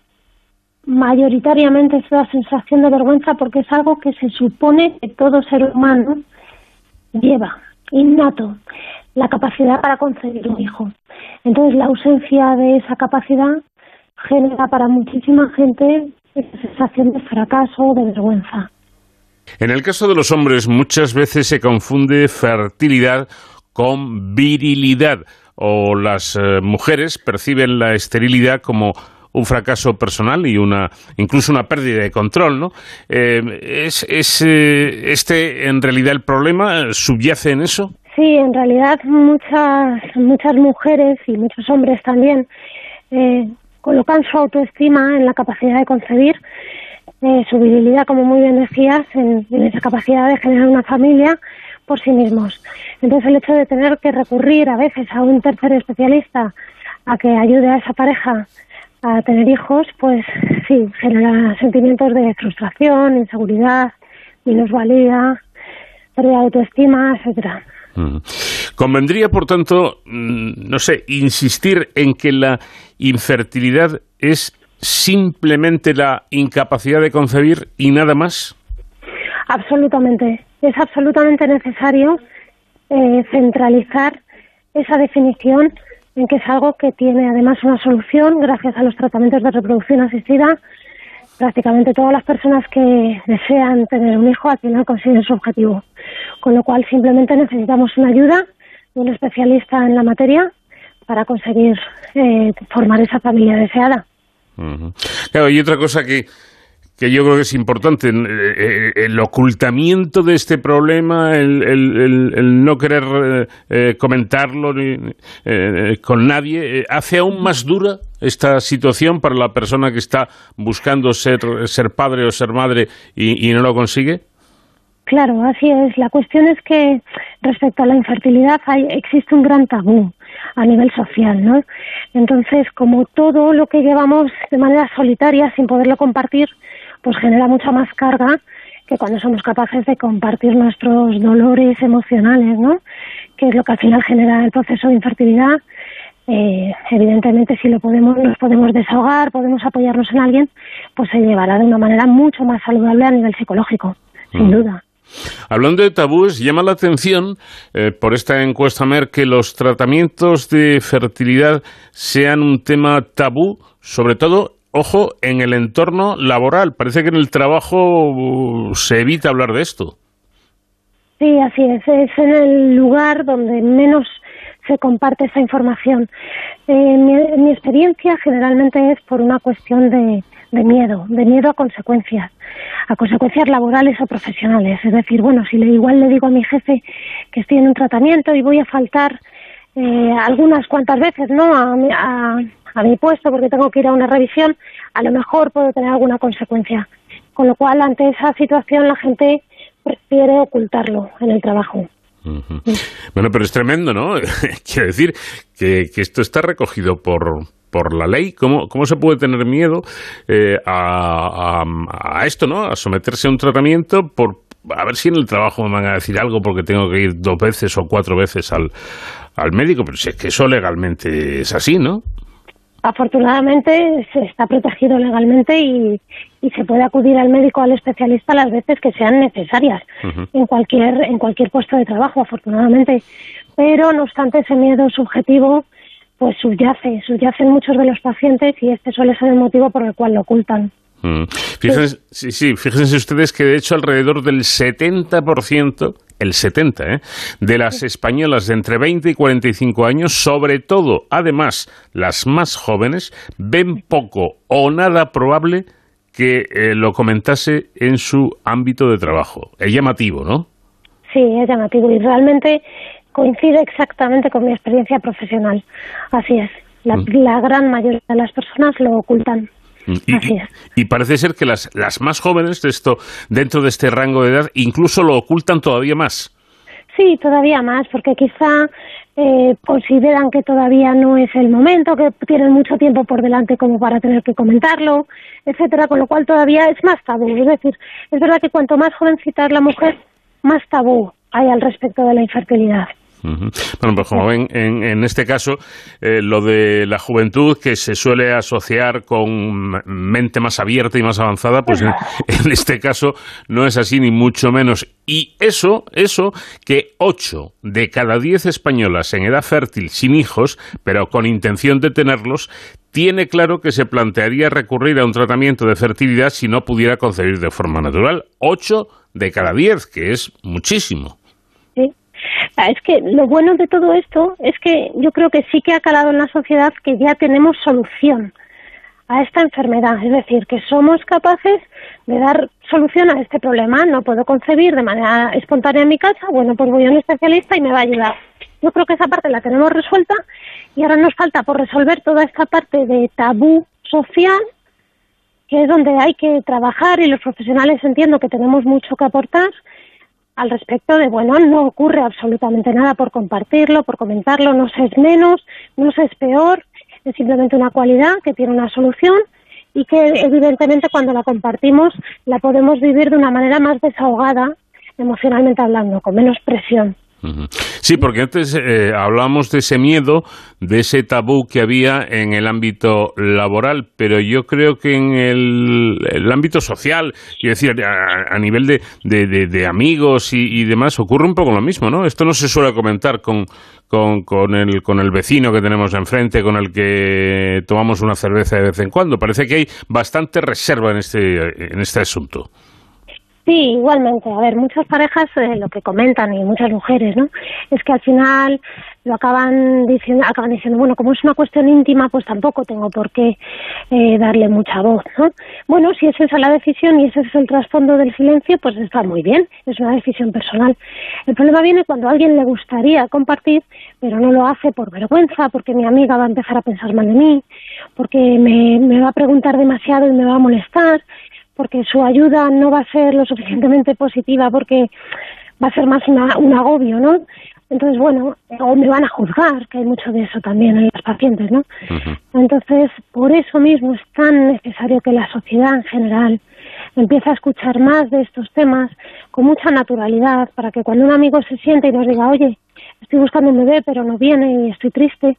mayoritariamente esta sensación de vergüenza porque es algo que se supone que todo ser humano lleva, innato, la capacidad para concebir un hijo. Entonces, la ausencia de esa capacidad genera para muchísima gente esa sensación de fracaso o de vergüenza. En el caso de los hombres muchas veces se confunde fertilidad con virilidad o las eh, mujeres perciben la esterilidad como un fracaso personal y una incluso una pérdida de control, ¿no? Eh, ¿Es, es eh, este en realidad el problema subyace en eso? Sí, en realidad muchas muchas mujeres y muchos hombres también colocan su autoestima en la capacidad de concebir, eh, su virilidad, como muy bien decías, en, esa capacidad de generar una familia por sí mismos. Entonces el hecho de tener que recurrir a veces a un tercer especialista a que ayude a esa pareja a tener hijos, pues sí, genera sentimientos de frustración, inseguridad, minusvalía, pérdida de autoestima, etcétera. Convendría, por tanto, mm, no sé, insistir en que la infertilidad es simplemente la incapacidad de concebir y nada más. Absolutamente. Es absolutamente necesario eh, centralizar esa definición en que es algo que tiene además una solución gracias a los tratamientos de reproducción asistida prácticamente todas las personas que desean tener un hijo al final consiguen su objetivo. Con lo cual simplemente necesitamos una ayuda de un especialista en la materia para conseguir eh, formar esa familia deseada. Claro, y otra cosa que, que yo creo que es importante, eh, eh, el ocultamiento de este problema, el, no querer comentarlo con nadie, hace aún más dura esta situación para la persona que está buscando ser, ser padre o ser madre y, no lo consigue? Claro, así es. La cuestión es que respecto a la infertilidad hay, existe un gran tabú a nivel social, ¿no? Entonces, como todo lo que llevamos de manera solitaria, sin poderlo compartir, pues genera mucha más carga que cuando somos capaces de compartir nuestros dolores emocionales, ¿no? Que es lo que al final genera el proceso de infertilidad eh, evidentemente si lo podemos nos podemos desahogar, podemos apoyarnos en alguien, pues se llevará de una manera mucho más saludable a nivel psicológico, sin mm. duda. Hablando de tabúes, llama la atención eh, por esta encuesta MER que los tratamientos de fertilidad sean un tema tabú, sobre todo, ojo, en el entorno laboral. Parece que en el trabajo uh, se evita hablar de esto. Sí, así es. Es en el lugar donde menos se comparte esa información. Eh, mi, experiencia generalmente es por una cuestión de, miedo, de miedo a consecuencias, a consecuencias laborales o profesionales. Es decir, bueno, si le, igual le digo a mi jefe que estoy en un tratamiento y voy a faltar eh, algunas cuantas veces no a, a, a mi puesto porque tengo que ir a una revisión, a lo mejor puedo tener alguna consecuencia. Con lo cual, ante esa situación, la gente prefiere ocultarlo en el trabajo. Bueno, pero es tremendo, ¿no? Quiero decir que, esto está recogido por, por la ley. ¿Cómo, ¿Cómo se puede tener miedo eh, a, a, esto, ¿no? A someterse a un tratamiento por a ver si en el trabajo me van a decir algo porque tengo que ir dos veces o cuatro veces al, al médico, pero si es que eso legalmente es así, ¿no? afortunadamente se está protegido legalmente y, se puede acudir al médico al especialista las veces que sean necesarias en cualquier en cualquier puesto de trabajo afortunadamente pero no obstante ese miedo subjetivo pues subyace subyace en muchos de los pacientes y este suele ser el motivo por el cual lo ocultan fíjense, sí, sí, fíjense ustedes que de hecho alrededor del 70% el 70, ¿eh? de las españolas de entre 20 y 45 años, sobre todo, además, las más jóvenes, ven poco o nada probable que eh, lo comentase en su ámbito de trabajo. Es llamativo, ¿no? Sí, es llamativo y realmente coincide exactamente con mi experiencia profesional. Así es. La, Mm. la gran mayoría de las personas lo ocultan. Y, Así es. y parece ser que las, las más jóvenes de esto, dentro de este rango de edad, incluso lo ocultan todavía más. Sí, todavía más, porque quizá eh, consideran que todavía no es el momento, que tienen mucho tiempo por delante como para tener que comentarlo, etcétera, con lo cual todavía es más tabú. Es decir, es verdad que cuanto más jovencita es la mujer, más tabú hay al respecto de la infertilidad. Bueno, pues como ven, en, en este caso, eh, lo de la juventud que se suele asociar con mente más abierta y más avanzada, pues en, en este caso no es así ni mucho menos. Y eso, eso que 8 de cada 10 españolas en edad fértil sin hijos, pero con intención de tenerlos, tiene claro que se plantearía recurrir a un tratamiento de fertilidad si no pudiera concebir de forma natural. 8 de cada 10, que es muchísimo. Ah, Es que lo bueno de todo esto es que yo creo que sí que ha calado en la sociedad que ya tenemos solución a esta enfermedad, es decir, que somos capaces de dar solución a este problema. No puedo concebir de manera espontánea en mi casa, bueno, pues voy a un especialista y me va a ayudar. Yo creo que esa parte la tenemos resuelta y ahora nos falta por resolver toda esta parte de tabú social que es donde hay que trabajar y los profesionales entiendo que tenemos mucho que aportar al respecto de, bueno, no ocurre absolutamente nada por compartirlo, por comentarlo, no se es menos, no se es peor, es simplemente una cualidad que tiene una solución y que evidentemente cuando la compartimos la podemos vivir de una manera más desahogada, emocionalmente hablando, con menos presión. Sí, porque antes eh, hablábamos de ese miedo, de ese tabú que había en el ámbito laboral, pero yo creo que en el, ámbito social, y decir, a, nivel de, de- amigos y, y demás, ocurre un poco lo mismo, ¿no? Esto no se suele comentar con, con, con el, con el vecino que tenemos enfrente, con el que tomamos una cerveza de vez en cuando. Parece que hay bastante reserva en este, en este asunto. Sí, igualmente. A ver, muchas parejas eh, lo que comentan y muchas mujeres, ¿no? Es que al final lo acaban diciendo, acaban diciendo, bueno, como es una cuestión íntima, pues tampoco tengo por qué eh, darle mucha voz, ¿no? Bueno, si es esa la decisión y ese es el trasfondo del silencio, pues está muy bien, es una decisión personal. El problema viene cuando a alguien le gustaría compartir, pero no lo hace por vergüenza, porque mi amiga va a empezar a pensar mal de mí, porque me, me va a preguntar demasiado y me va a molestar, porque su ayuda no va a ser lo suficientemente positiva, porque va a ser más una- un agobio, ¿no? Entonces, bueno, o me van a juzgar, que hay mucho de eso también en las pacientes, ¿no? Entonces, por eso mismo es tan necesario que la sociedad en general empiece a escuchar más de estos temas con mucha naturalidad, para que cuando un amigo se siente y nos diga, oye, estoy buscando un bebé, pero no viene y estoy triste,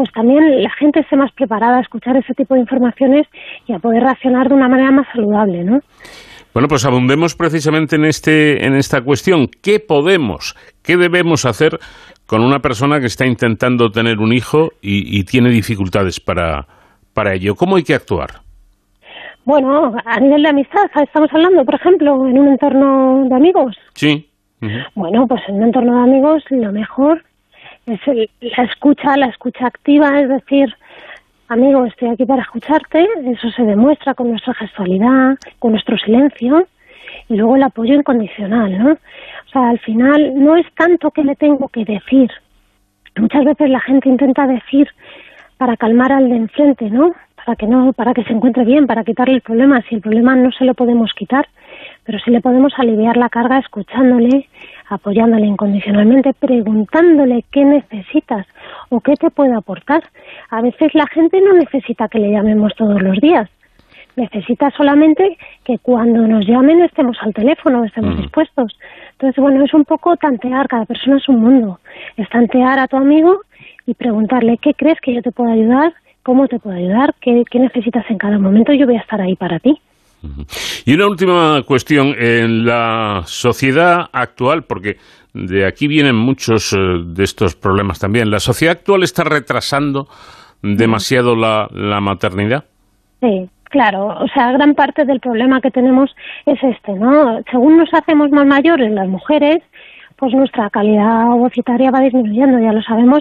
pues también la gente esté más preparada a escuchar ese tipo de informaciones y a poder reaccionar de una manera más saludable, ¿no? Bueno, pues abundemos precisamente en, este, en esta cuestión. ¿Qué podemos, qué debemos hacer con una persona que está intentando tener un hijo y, y tiene dificultades para, para ello? ¿Cómo hay que actuar? Bueno, a nivel de amistad, estamos hablando, por ejemplo, en un entorno de amigos. Sí. Bueno, pues en un entorno de amigos lo mejor es el- la escucha, la escucha activa, es decir, amigo, estoy aquí para escucharte, eso se demuestra con nuestra gestualidad, con nuestro silencio y luego el apoyo incondicional, ¿no? O sea, al final no es tanto que le tengo que decir. Muchas veces la gente intenta decir para calmar al de enfrente, ¿no? Para que no, para que se encuentre bien, para quitarle el problema. Si el problema no se lo podemos quitar, pero sí le podemos aliviar la carga escuchándole, apoyándole incondicionalmente, preguntándole qué necesitas o qué te puede aportar. A veces la gente no necesita que le llamemos todos los días. Necesita solamente que cuando nos llamen estemos al teléfono, estemos dispuestos. Entonces, bueno, es un poco tantear, cada persona es un mundo. Es tantear a tu amigo y preguntarle qué crees que yo te puedo ayudar, cómo te puedo ayudar, qué, qué necesitas en cada momento, yo voy a estar ahí para ti. Y una última cuestión. En la sociedad actual, porque de aquí vienen muchos eh, de estos problemas también, ¿la sociedad actual está retrasando demasiado la, la maternidad? Sí, claro. O sea, gran parte del problema que tenemos es este, ¿no? Según nos hacemos más mayores las mujeres, pues nuestra calidad ovocitaria va disminuyendo, ya lo sabemos.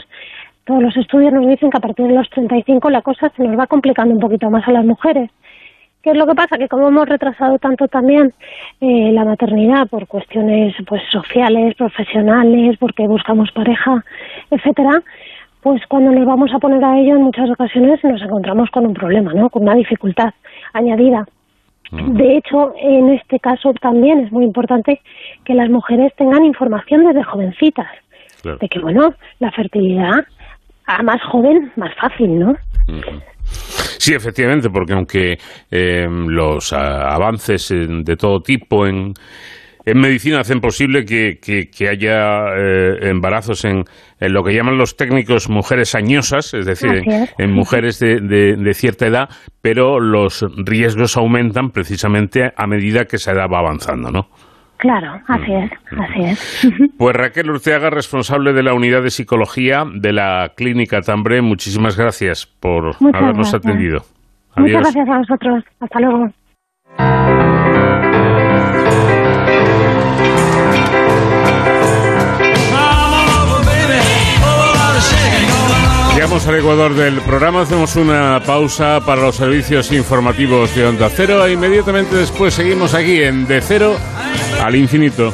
Todos los estudios nos dicen que a partir de los 35 la cosa se nos va complicando un poquito más a las mujeres. ¿Qué es lo que pasa? Que como hemos retrasado tanto también eh, la maternidad por cuestiones pues sociales, profesionales, porque buscamos pareja, etcétera, pues cuando nos vamos a poner a ello en muchas ocasiones nos encontramos con un problema, ¿no? Con una dificultad añadida. De hecho, en este caso también es muy importante que las mujeres tengan información desde jovencitas, de que, bueno, la fertilidad a más joven, más fácil, ¿no? Sí, efectivamente, porque aunque eh, los avances de todo tipo en, en medicina hacen posible que, haya eh, embarazos en, lo que llaman los técnicos mujeres añosas, es decir, en, mujeres de, de, cierta edad, pero los riesgos aumentan precisamente a medida que esa edad va avanzando, ¿no? Claro, así es, así es. Pues Raquel Urteaga, responsable de la unidad de psicología de la Clínica Tambre, muchísimas gracias por habernos atendido. Muchas gracias a vosotros. Hasta luego. Llegamos al Ecuador del programa, hacemos una pausa para los servicios informativos de Onda Cero e inmediatamente después seguimos aquí en De Cero al Infinito.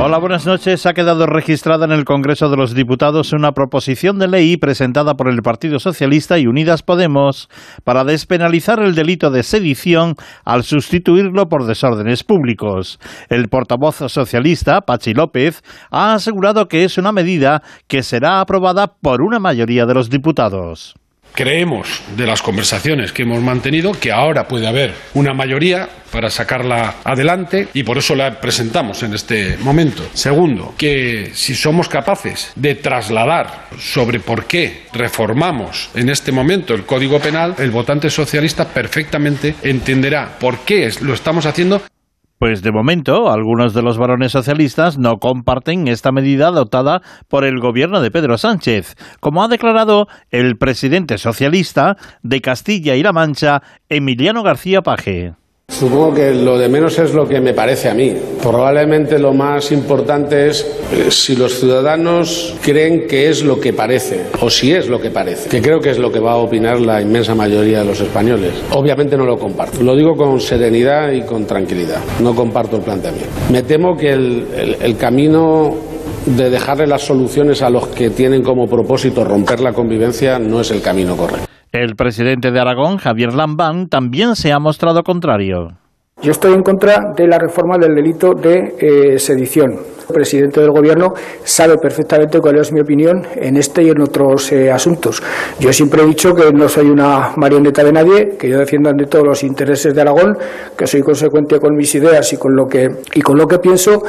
Hola, buenas noches. Ha quedado registrada en el Congreso de los Diputados una proposición de ley presentada por el Partido Socialista y Unidas Podemos para despenalizar el delito de sedición al sustituirlo por desórdenes públicos. El portavoz socialista, Pachi López, ha asegurado que es una medida que será aprobada por una mayoría de los diputados. Creemos de las conversaciones que hemos mantenido que ahora puede haber una mayoría para sacarla adelante y por eso la presentamos en este momento. Segundo, que si somos capaces de trasladar sobre por qué reformamos en este momento el Código Penal, el votante socialista perfectamente entenderá por qué lo estamos haciendo pues de momento, algunos de los varones socialistas no comparten esta medida adoptada por el gobierno de Pedro Sánchez, como ha declarado el presidente socialista de Castilla y La Mancha, Emiliano García Paje. Supongo que lo de menos es lo que me parece a mí. Probablemente lo más importante es eh, si los ciudadanos creen que es lo que parece o si es lo que parece, que creo que es lo que va a opinar la inmensa mayoría de los españoles. Obviamente no lo comparto. Lo digo con serenidad y con tranquilidad. No comparto el planteamiento. Me temo que el, el camino de dejarle las soluciones a los que tienen como propósito romper la convivencia no es el camino correcto. El presidente de Aragón, Javier Lambán, también se ha mostrado contrario. Yo estoy en contra de la reforma del delito de eh, sedición. El presidente del Gobierno sabe perfectamente cuál es mi opinión en este y en otros eh, asuntos. Yo siempre he dicho que no soy una marioneta de nadie, que yo defiendo ante todos los intereses de Aragón, que soy consecuente con mis ideas y con lo que, y con lo que pienso.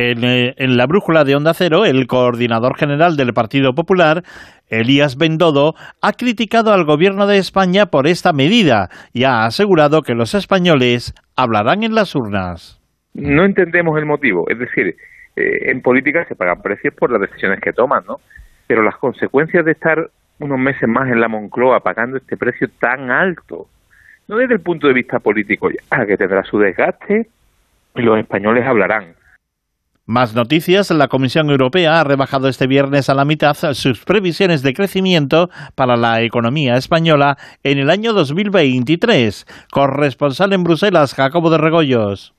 Eh, en, la brújula de Onda Cero, el coordinador general del Partido Popular, Elías Bendodo, ha criticado al gobierno de España por esta medida y ha asegurado que los españoles hablarán en las urnas. No entendemos el motivo, es decir, eh, en política se pagan precios por las decisiones que toman, ¿no? Pero las consecuencias de estar unos meses más en la Moncloa pagando este precio tan alto, no desde el punto de vista político, ya que tendrá su desgaste y los españoles hablarán más noticias, la Comisión Europea ha rebajado este viernes a la mitad sus previsiones de crecimiento para la economía española en el año 2023. Corresponsal en Bruselas, Jacobo de Regoyos.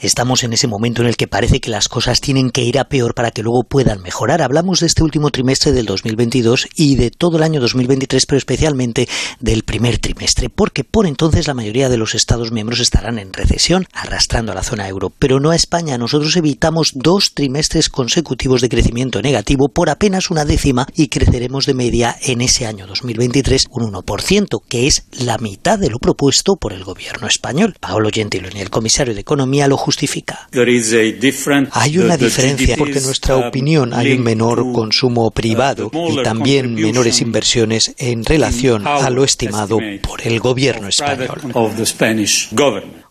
Estamos en ese momento en el que parece que las cosas tienen que ir a peor para que luego puedan mejorar. Hablamos de este último trimestre del 2022 y de todo el año 2023, pero especialmente del primer trimestre, porque por entonces la mayoría de los Estados miembros estarán en recesión, arrastrando a la zona euro, pero no a España. Nosotros evitamos dos trimestres consecutivos de crecimiento negativo por apenas una décima y creceremos de media en ese año 2023 un 1%, que es la mitad de lo propuesto por el gobierno español. Paolo Gentiloni, el comisario de Economía, lo justifica. Hay una diferencia porque en nuestra um, opinión hay un menor consumo uh, privado y también menores inversiones en relación a lo estimado por el gobierno español.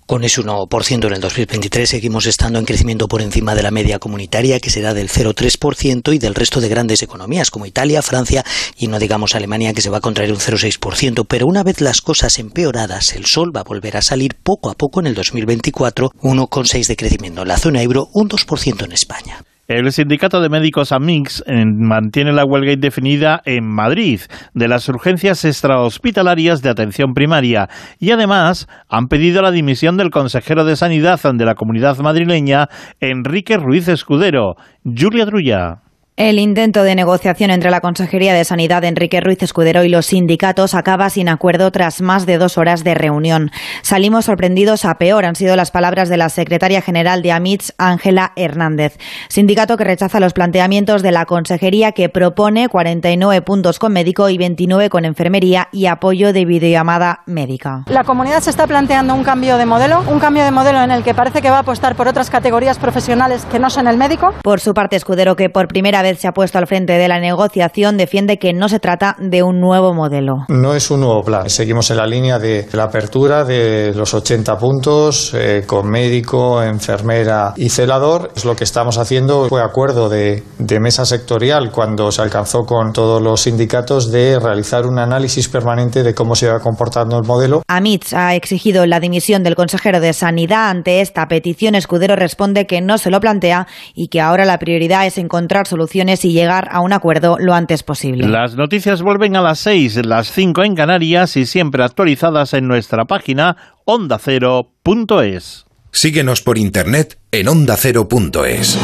Con ese 1% en el 2023 seguimos estando en crecimiento por encima de la media comunitaria, que será del 0,3%, y del resto de grandes economías como Italia, Francia y no digamos Alemania, que se va a contraer un 0,6%. Pero una vez las cosas empeoradas, el sol va a volver a salir poco a poco en el 2024, 1,6% de crecimiento en la zona euro, un 2% en España. El sindicato de médicos AMIX mantiene la huelga indefinida en Madrid de las urgencias extrahospitalarias de atención primaria y además han pedido la dimisión del consejero de Sanidad de la comunidad madrileña, Enrique Ruiz Escudero. Julia Drulla. El intento de negociación entre la Consejería de Sanidad Enrique Ruiz Escudero y los sindicatos acaba sin acuerdo tras más de dos horas de reunión. Salimos sorprendidos a peor, han sido las palabras de la secretaria general de AMITS, Ángela Hernández. Sindicato que rechaza los planteamientos de la Consejería que propone 49 puntos con médico y 29 con enfermería y apoyo de videollamada médica. La comunidad se está planteando un cambio de modelo, un cambio de modelo en el que parece que va a apostar por otras categorías profesionales que no son el médico. Por su parte, Escudero, que por primera vez se ha puesto al frente de la negociación, defiende que no se trata de un nuevo modelo. No es un nuevo plan. Seguimos en la línea de la apertura de los 80 puntos eh, con médico, enfermera y celador. Es lo que estamos haciendo. Fue acuerdo de, de mesa sectorial cuando se alcanzó con todos los sindicatos de realizar un análisis permanente de cómo se va comportando el modelo. AMITS ha exigido la dimisión del consejero de Sanidad. Ante esta petición, Escudero responde que no se lo plantea y que ahora la prioridad es encontrar soluciones y llegar a un acuerdo lo antes posible. Las noticias vuelven a las 6, las 5 en Canarias y siempre actualizadas en nuestra página ondacero.es. Síguenos por internet en ondacero.es.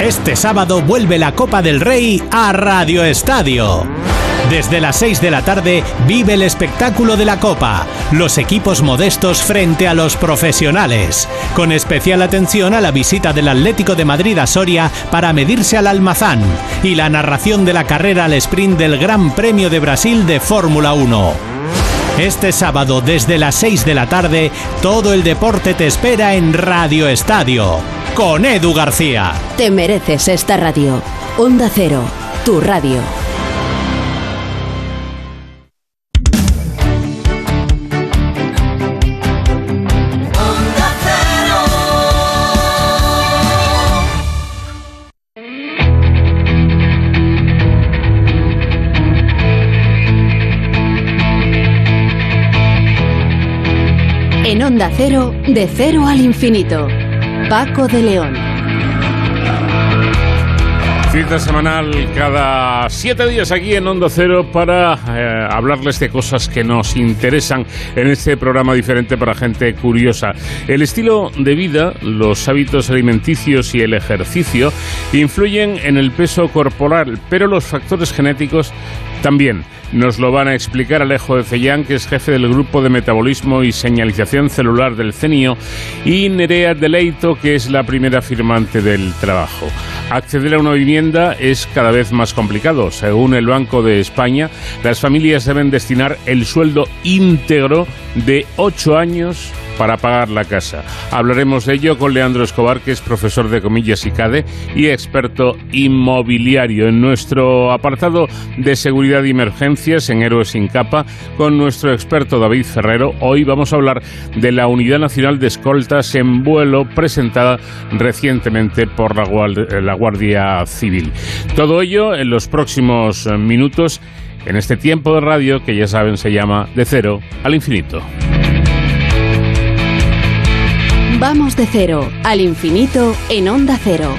Este sábado vuelve la Copa del Rey a Radio Estadio. Desde las 6 de la tarde vive el espectáculo de la Copa, los equipos modestos frente a los profesionales, con especial atención a la visita del Atlético de Madrid a Soria para medirse al Almazán y la narración de la carrera al sprint del Gran Premio de Brasil de Fórmula 1. Este sábado desde las 6 de la tarde, todo el deporte te espera en Radio Estadio, con Edu García. Te mereces esta radio. Onda Cero, tu radio. Onda Cero, de cero al infinito. Paco de León. Cita semanal cada siete días aquí en Onda Cero para eh, hablarles de cosas que nos interesan en este programa diferente para gente curiosa. El estilo de vida, los hábitos alimenticios y el ejercicio influyen en el peso corporal, pero los factores genéticos también. Nos lo van a explicar Alejo de Fellán, que es jefe del Grupo de Metabolismo y Señalización Celular del CENIO, y Nerea Deleito, que es la primera firmante del trabajo. Acceder a una vivienda es cada vez más complicado. Según el Banco de España, las familias deben destinar el sueldo íntegro de ocho años para pagar la casa. Hablaremos de ello con Leandro Escobar, que es profesor de comillas y CADE y experto inmobiliario. En nuestro apartado de seguridad y emergencias en Héroes sin capa, con nuestro experto David Ferrero, hoy vamos a hablar de la Unidad Nacional de Escoltas en vuelo presentada recientemente por la Guardia, la Guardia Civil. Todo ello en los próximos minutos en este tiempo de radio que ya saben se llama De Cero al Infinito. Vamos de cero al infinito en Onda Cero.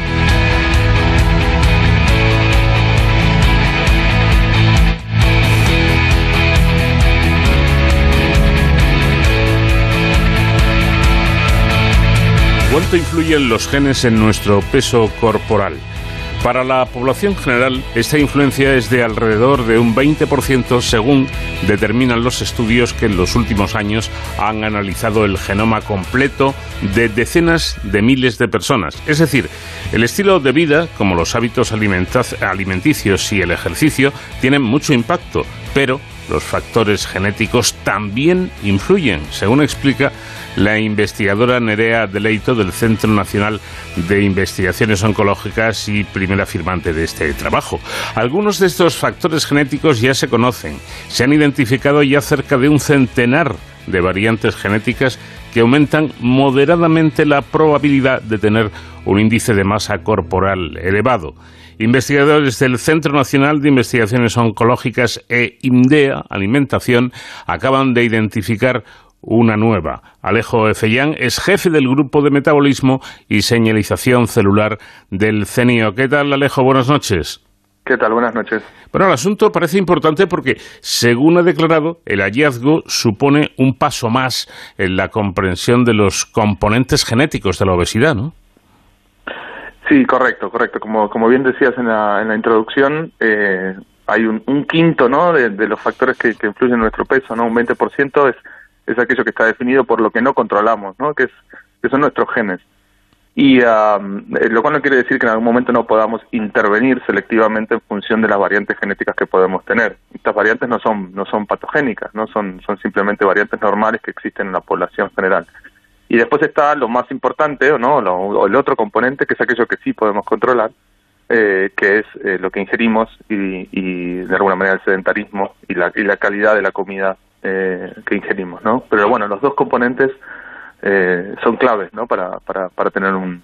¿Cuánto influyen los genes en nuestro peso corporal? Para la población general, esta influencia es de alrededor de un 20% según determinan los estudios que en los últimos años han analizado el genoma completo de decenas de miles de personas. Es decir, el estilo de vida, como los hábitos alimenticios y el ejercicio, tienen mucho impacto, pero los factores genéticos también influyen, según explica la investigadora Nerea Deleito del Centro Nacional de Investigaciones Oncológicas y primera firmante de este trabajo. Algunos de estos factores genéticos ya se conocen. Se han identificado ya cerca de un centenar de variantes genéticas que aumentan moderadamente la probabilidad de tener un índice de masa corporal elevado. Investigadores del Centro Nacional de Investigaciones Oncológicas e IMDEA, Alimentación, acaban de identificar una nueva. Alejo Efellán es jefe del Grupo de Metabolismo y Señalización Celular del CENIO. ¿Qué tal, Alejo? Buenas noches. ¿Qué tal? Buenas noches. Bueno, el asunto parece importante porque, según ha declarado, el hallazgo supone un paso más en la comprensión de los componentes genéticos de la obesidad, ¿no? Sí, correcto, correcto. Como, como bien decías en la, en la introducción, eh, hay un, un, quinto ¿no? de, los factores que, que, influyen en nuestro peso, ¿no? Un 20% es, es aquello que está definido por lo que no controlamos, ¿no? Que, es, que son nuestros genes. Y um, lo cual no quiere decir que en algún momento no podamos intervenir selectivamente en función de las variantes genéticas que podemos tener. Estas variantes no son, no son patogénicas, no son, son simplemente variantes normales que existen en la población general. Y después está lo más importante, o no, lo, el otro componente, que es aquello que sí podemos controlar, eh, que es eh, lo que ingerimos y, y, de alguna manera el sedentarismo y la, y la calidad de la comida eh, que ingerimos, ¿no? Pero bueno, los dos componentes eh, son claves, ¿no? Para, para, para tener un,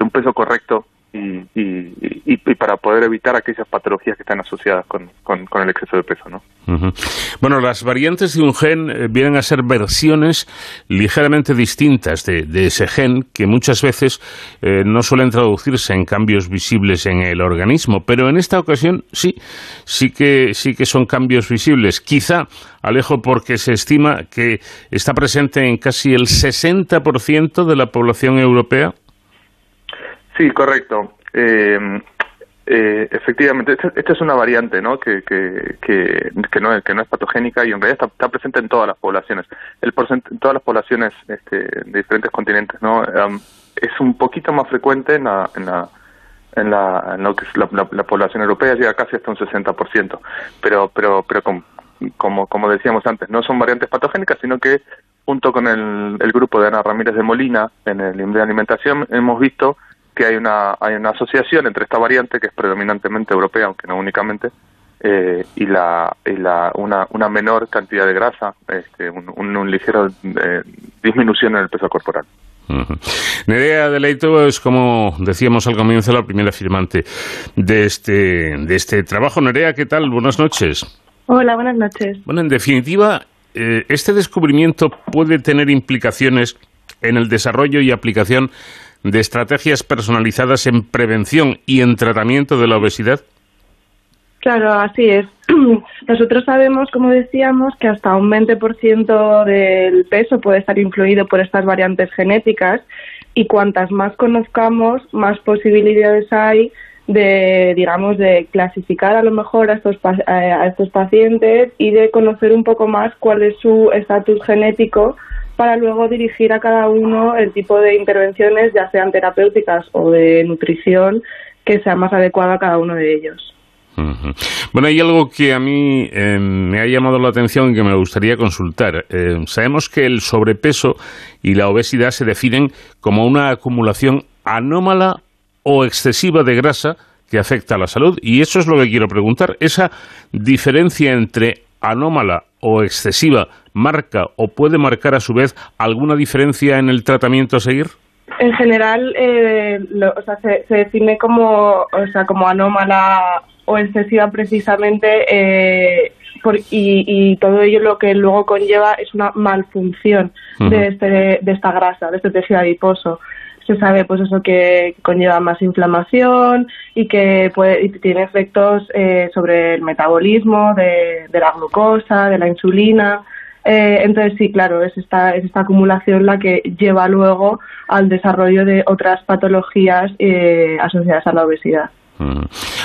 un peso correcto y, y, y, para poder evitar aquellas patologías que están asociadas con, con, el exceso de peso. ¿no? Bueno, las variantes de un gen eh, vienen a ser versiones ligeramente distintas de, de ese gen que muchas veces eh, no suelen traducirse en cambios visibles en el organismo, pero en esta ocasión sí, sí que, sí que son cambios visibles. Quizá, Alejo, porque se estima que está presente en casi el 60% de la población europea. Sí, correcto. Eh, Eh, efectivamente, esta, es una variante ¿no? Que, que, que, no que no es patogénica y en realidad está, está presente en todas las poblaciones. El en todas las poblaciones este, de diferentes continentes. ¿no? Es un poquito más frecuente en la, en la, en la, en lo que la, la- la población europea, llega casi hasta un 60%. Pero, pero, pero com- como, como decíamos antes, no son variantes patogénicas, sino que junto con el, el grupo de Ana Ramírez de Molina en el de Alimentación hemos visto que hay una, hay una asociación entre esta variante, que es predominantemente europea, aunque no únicamente, eh, y la, y la una, una menor cantidad de grasa, este, un, un, un ligero eh, disminución en el peso corporal. Ujú. Nerea Deleito es, como decíamos al comienzo, la primera firmante de este, de este trabajo. Nerea, ¿qué tal? Buenas noches. Hola, buenas noches. Bueno, en definitiva, eh, este descubrimiento puede tener implicaciones en el desarrollo y aplicación de estrategias personalizadas en prevención y en tratamiento de la obesidad. Claro, así es. Nosotros sabemos, como decíamos, que hasta un 20% del peso puede estar influido por estas variantes genéticas y cuantas más conozcamos, más posibilidades hay de, digamos, de clasificar a lo mejor a estos, eh, a estos pacientes y de conocer un poco más cuál es su estatus genético para luego dirigir a cada uno el tipo de intervenciones, ya sean terapéuticas o de nutrición, que sea más adecuado a cada uno de ellos. Bueno, hay algo que a mí eh, me ha llamado la atención y que me gustaría consultar. Eh, sabemos que el sobrepeso y la obesidad se definen como una acumulación anómala o excesiva de grasa que afecta a la salud y eso es lo que quiero preguntar. Esa diferencia entre anómala o excesiva marca o puede marcar a su vez alguna diferencia en el tratamiento a seguir? En general, eh, lo- o sea, se, se define como, o sea, como anómala o excesiva precisamente eh, por- y, y todo ello lo que luego conlleva es una malfunción de, este, de esta grasa, de este tejido adiposo. Se sabe pues eso que conlleva más inflamación y que puede, y tiene efectos eh, sobre el metabolismo de, de la glucosa, de la insulina. Eh, entonces sí, claro, es esta, es esta acumulación la que lleva luego al desarrollo de otras patologías eh, asociadas a la obesidad. Ujú.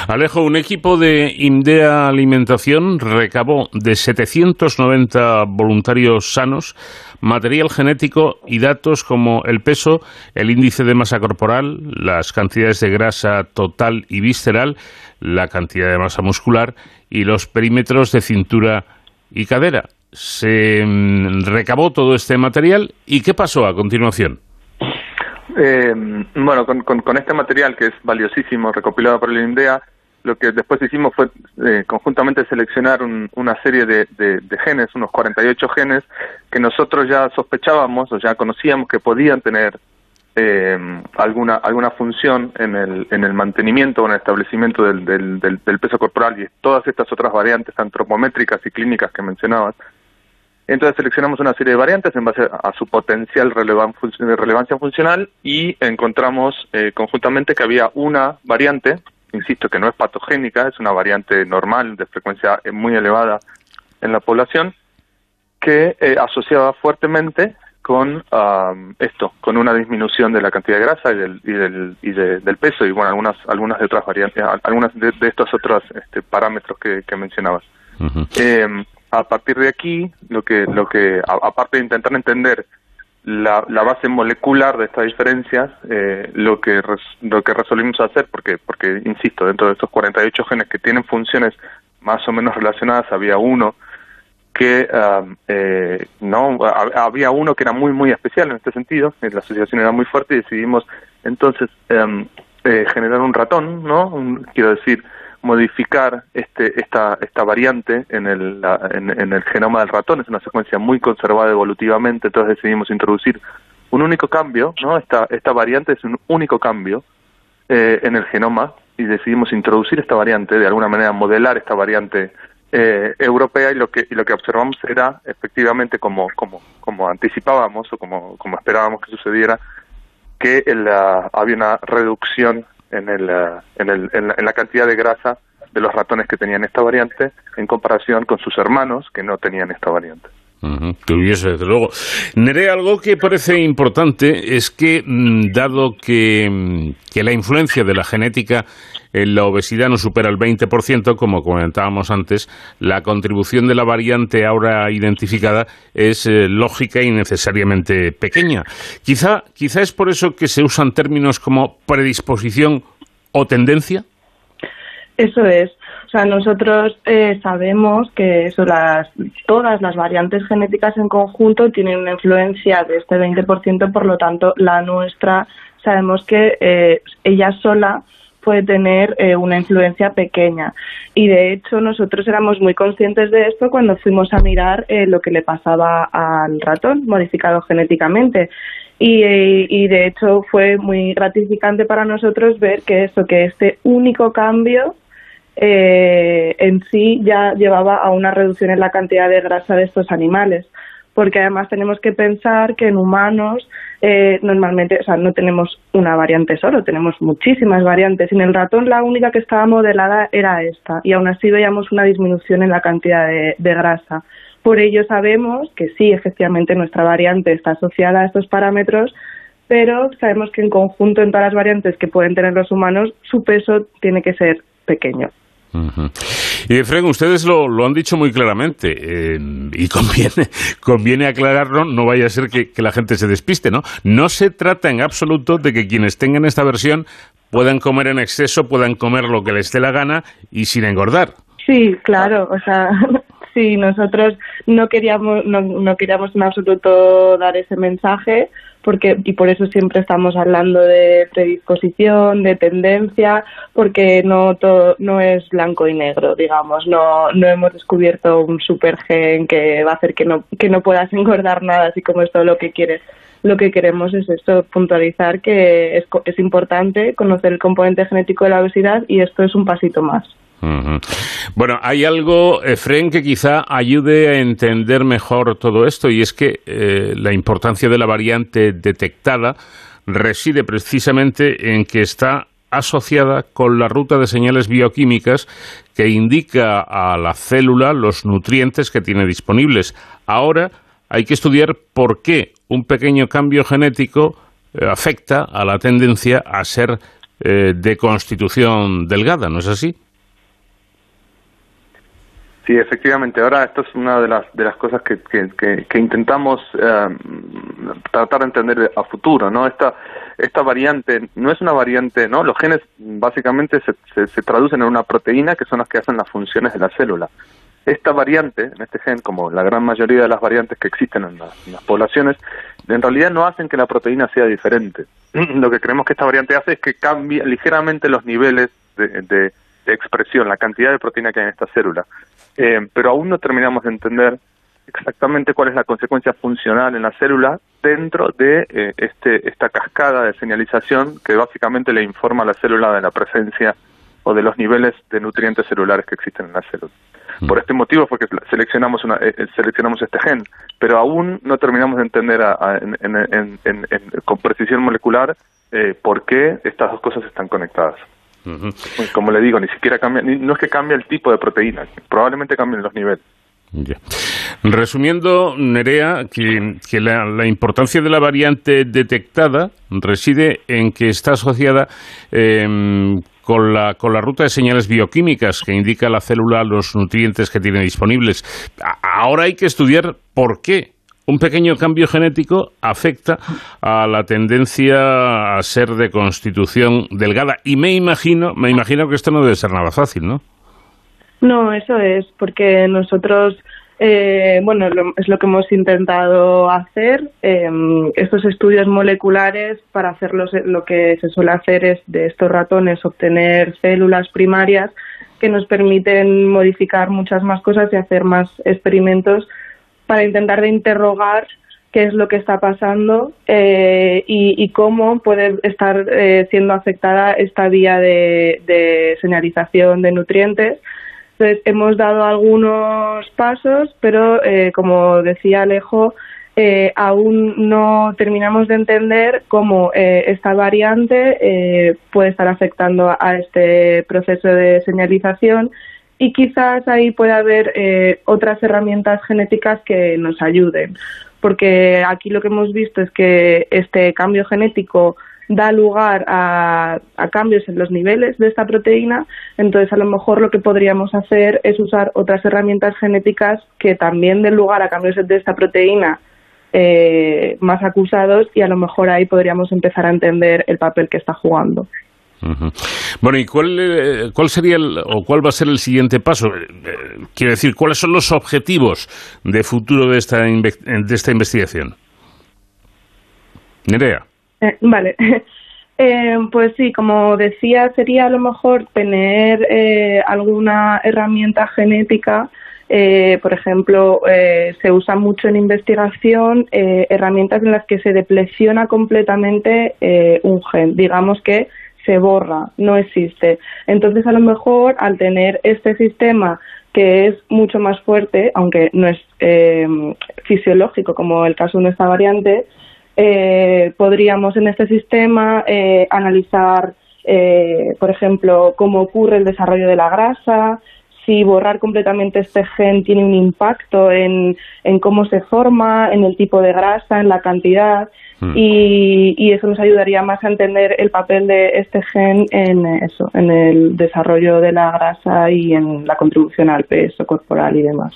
Alejo, un equipo de IMDEA Alimentación recabó de 790 voluntarios sanos material genético y datos como el peso, el índice de masa corporal, las cantidades de grasa total y visceral, la cantidad de masa muscular y los perímetros de cintura y cadera. Se mm, recabó todo este material y ¿qué pasó a continuación? Eh, bueno, con, con, este material que es valiosísimo, recopilado por el INDEA, lo que después hicimos fue eh, conjuntamente seleccionar un- una serie de, de- de genes, unos 48 genes, que nosotros ya sospechábamos o ya conocíamos que podían tener eh, alguna alguna función en el, en el mantenimiento o en el establecimiento del, del, del- del peso corporal y todas estas otras variantes antropométricas y clínicas que mencionabas. Entonces seleccionamos una serie de variantes en base a, su potencial relevan- de relevancia funcional y encontramos eh, conjuntamente que había una variante, insisto que no es patogénica, es una variante normal de frecuencia eh, muy elevada en la población, que eh, asociaba fuertemente con esto, con una disminución de la cantidad de grasa y del, y del, y de- del peso y bueno, algunas, algunas de otras variantes, al- algunas de, de estos otros este, parámetros que, que mencionabas. Eh, a partir de aquí, lo que, lo que aparte de intentar entender la, base molecular de estas diferencias, eh, lo que lo que resolvimos hacer, porque porque insisto, dentro de estos 48 genes que tienen funciones más o menos relacionadas, había uno que um, eh, no ha- había uno que era muy muy especial en este sentido, la asociación era muy fuerte y decidimos entonces em, eh, generar un ratón, ¿no? Un- quiero decir modificar este esta esta variante en el la- en, el genoma del ratón. Es una secuencia muy conservada evolutivamente, entonces decidimos introducir un único cambio, ¿no? Esta esta variante es un único cambio eh, en el genoma y decidimos introducir esta variante, de alguna manera modelar esta variante eh, europea. Y lo que y lo que observamos era efectivamente como como como anticipábamos o como como esperábamos que sucediera que el, ah, había una reducción en el, ah, en, el en, la, en la cantidad de grasa de los ratones que tenían esta variante en comparación con sus hermanos que no tenían esta variante. Curioso, desde luego. Neré, algo que parece importante es que, mm, dado que, mm, que la influencia de la genética en la obesidad no supera el 20%, como comentábamos antes, la contribución de la variante ahora identificada es eh, lógica y necesariamente pequeña. Quizá, quizá es por eso que se usan términos como predisposición o tendencia. Eso es. O sea, nosotros eh, sabemos que eso, las, todas las variantes genéticas en conjunto tienen una influencia de este 20%, por lo tanto, la nuestra sabemos que eh, ella sola puede tener eh, una influencia pequeña. Y de hecho nosotros éramos muy conscientes de esto cuando fuimos a mirar lo que le pasaba al ratón modificado genéticamente. Y, y, de hecho fue muy gratificante para nosotros ver que eso, que este único cambio eh, en sí ya llevaba a una reducción en la cantidad de grasa de estos animales. Porque además tenemos que pensar que en humanos eh, normalmente, o sea, no tenemos una variante solo, tenemos muchísimas variantes. En el ratón la única que estaba modelada era esta y aún así veíamos una disminución en la cantidad de, de grasa. Por ello sabemos que sí, efectivamente, nuestra variante está asociada a estos parámetros, pero sabemos que en conjunto en todas las variantes que pueden tener los humanos, su peso tiene que ser pequeño. Y Efraín, ustedes lo, han dicho muy claramente eh, y conviene, conviene aclararlo, no vaya a ser que, la gente se despiste, ¿no? No se trata en absoluto de que quienes tengan esta versión puedan comer en exceso, puedan comer lo que les dé la gana y sin engordar. Sí, claro, o sea, sí, nosotros no queríamos, no, no queríamos en absoluto dar ese mensaje, porque y por eso siempre estamos hablando de predisposición, de tendencia, porque no todo, no es blanco y negro, digamos, no no hemos descubierto un super gen que va a hacer que no que no puedas engordar nada, así como es todo lo que quieres. Lo que queremos es esto, puntualizar que es, es importante conocer el componente genético de la obesidad y esto es un pasito más. Bueno, hay algo, Efren, que quizá ayude a entender mejor todo esto y es que eh, la importancia de la variante detectada reside precisamente en que está asociada con la ruta de señales bioquímicas que indica a la célula los nutrientes que tiene disponibles. Ahora hay que estudiar por qué un pequeño cambio genético eh, afecta a la tendencia a ser eh, de constitución delgada, ¿no es así? Sí, efectivamente. Ahora esto es una de las de las cosas que, que, intentamos eh, tratar de entender a futuro, ¿no? Esta esta variante no es una variante, ¿no? Los genes básicamente se, se, traducen en una proteína que son las que hacen las funciones de la célula. Esta variante, en este gen, como la gran mayoría de las variantes que existen en, las poblaciones, en realidad no hacen que la proteína sea diferente. Lo que creemos que esta variante hace es que cambie ligeramente los niveles de, de expresión, la cantidad de proteína que hay en esta célula. Eh, pero aún no terminamos de entender exactamente cuál es la consecuencia funcional en la célula dentro de eh, este, esta cascada de señalización que básicamente le informa a la célula de la presencia o de los niveles de nutrientes celulares que existen en la célula. Mm. Por este motivo fue que seleccionamos, una, eh, seleccionamos este gen, pero aún no terminamos de entender con precisión molecular por qué estas dos cosas están conectadas. Como le digo, ni siquiera cambia, no es que cambie el tipo de proteína, probablemente cambien los niveles. Resumiendo, Nerea, que, la, importancia de la variante detectada reside en que está asociada em, con, la, con la ruta de señales bioquímicas que indica a la célula los nutrientes que tiene disponibles. ahora hay que estudiar por qué un pequeño cambio genético afecta a la tendencia a ser de constitución delgada. Y me imagino, me imagino que esto no debe ser nada fácil, ¿no? No, eso es, porque nosotros, eh, bueno, es lo que hemos intentado hacer. Em, estos estudios moleculares, para hacerlos, lo que se suele hacer es de estos ratones obtener células primarias que nos permiten modificar muchas más cosas y hacer más experimentos para intentar de interrogar qué es lo que está pasando eh, y, cómo puede estar eh, siendo afectada esta vía de, señalización de nutrientes. Entonces, hemos dado algunos pasos, pero eh, como decía Alejo, aún no terminamos de entender cómo esta variante puede estar afectando a este proceso de señalización y quizás ahí puede haber eh, otras herramientas genéticas que nos ayuden, porque aquí lo que hemos visto es que este cambio genético da lugar a, cambios en los niveles de esta proteína, entonces a lo mejor lo que podríamos hacer es usar otras herramientas genéticas que también den lugar a cambios de esta proteína eh, más acusados y a lo mejor ahí podríamos empezar a entender el papel que está jugando. Bueno, ¿y cuál, eh, cuál sería el, o cuál va a ser el siguiente paso? Eh, quiero decir, ¿cuáles son los objetivos de futuro de esta, de esta investigación? Nerea. Eh, vale. pues sí, como decía, sería a lo mejor tener alguna herramienta genética por ejemplo, se usa mucho en investigación herramientas en las que se depresiona completamente un gen. Digamos que se borra, no existe. Entonces, a lo mejor, al tener este sistema que es mucho más fuerte, aunque no es eh, fisiológico como el caso de esta variante, eh, podríamos en este sistema eh, analizar, por ejemplo, cómo ocurre el desarrollo de la grasa, si borrar completamente este gen tiene un impacto en, en cómo se forma, en el tipo de grasa, en la cantidad. Hmm. Y, eso nos ayudaría más a entender el papel de este gen en eso, en el desarrollo de la grasa y en la contribución al peso corporal y demás.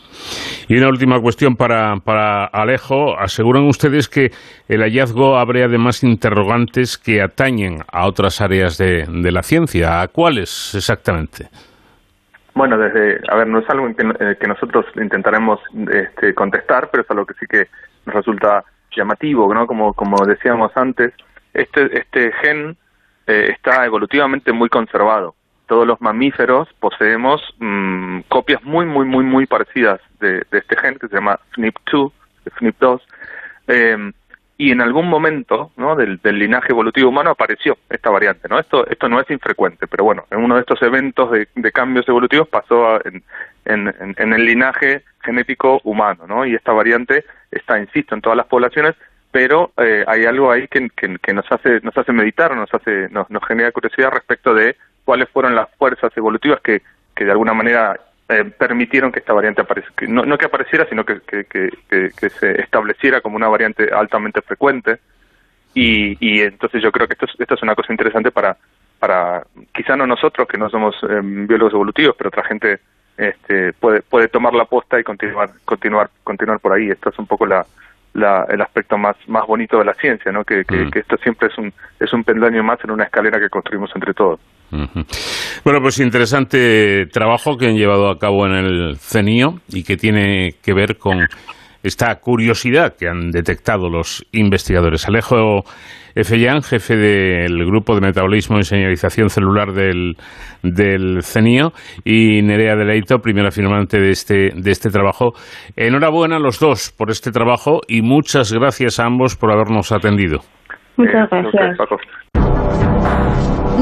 Y una última cuestión para, para Alejo. ¿Aseguran ustedes que el hallazgo abre además interrogantes que atañen a otras áreas de, de la ciencia? ¿A cuáles exactamente? Bueno, desde, a ver, no es algo que, que nosotros intentaremos este, contestar, pero es algo que sí que nos resulta llamativo, ¿no? Como, como decíamos antes, este, este gen eh, está evolutivamente muy conservado. Todos los mamíferos poseemos mm, copias muy, muy, muy, muy parecidas de, de, este gen que se llama SNP2, SNP2, eh, y en algún momento ¿no? del, linaje evolutivo humano apareció esta variante. ¿no? Esto, esto no es infrecuente, pero bueno, en uno de estos eventos de, de cambios evolutivos pasó en, en, en, el linaje genético humano, ¿no? y esta variante está, insisto, en todas las poblaciones, pero eh, hay algo ahí que, que, nos hace nos hace meditar, nos hace nos, nos genera curiosidad respecto de cuáles fueron las fuerzas evolutivas que, que de alguna manera eh, permitieron que esta variante apareciera, no, no que apareciera, sino que, que, que, se estableciera como una variante altamente frecuente. Y, y entonces yo creo que esto es, esto es una cosa interesante para, para quizá no nosotros que no somos eh, biólogos evolutivos, pero otra gente este, puede, puede tomar la posta y continuar, continuar, continuar por ahí. Esto es un poco la, la, el aspecto más, más bonito de la ciencia, ¿no? Que, que, mm. que, esto siempre es un, es un peldaño más en una escalera que construimos entre todos. Bueno, pues interesante trabajo que han llevado a cabo en el CENIO y que tiene que ver con esta curiosidad que han detectado los investigadores. Alejo Efellán, jefe del Grupo de Metabolismo y Señalización Celular del, del CENIO, y Nerea Deleito, primera firmante de este, de este trabajo. Enhorabuena a los dos por este trabajo y muchas gracias a ambos por habernos atendido. Muchas gracias.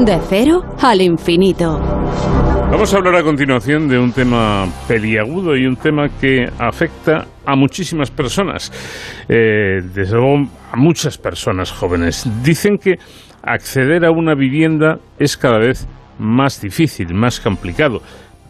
De cero al infinito. Vamos a hablar a continuación de un tema peliagudo y un tema que afecta a muchísimas personas, eh, desde luego a muchas personas jóvenes. Dicen que acceder a una vivienda es cada vez más difícil, más complicado.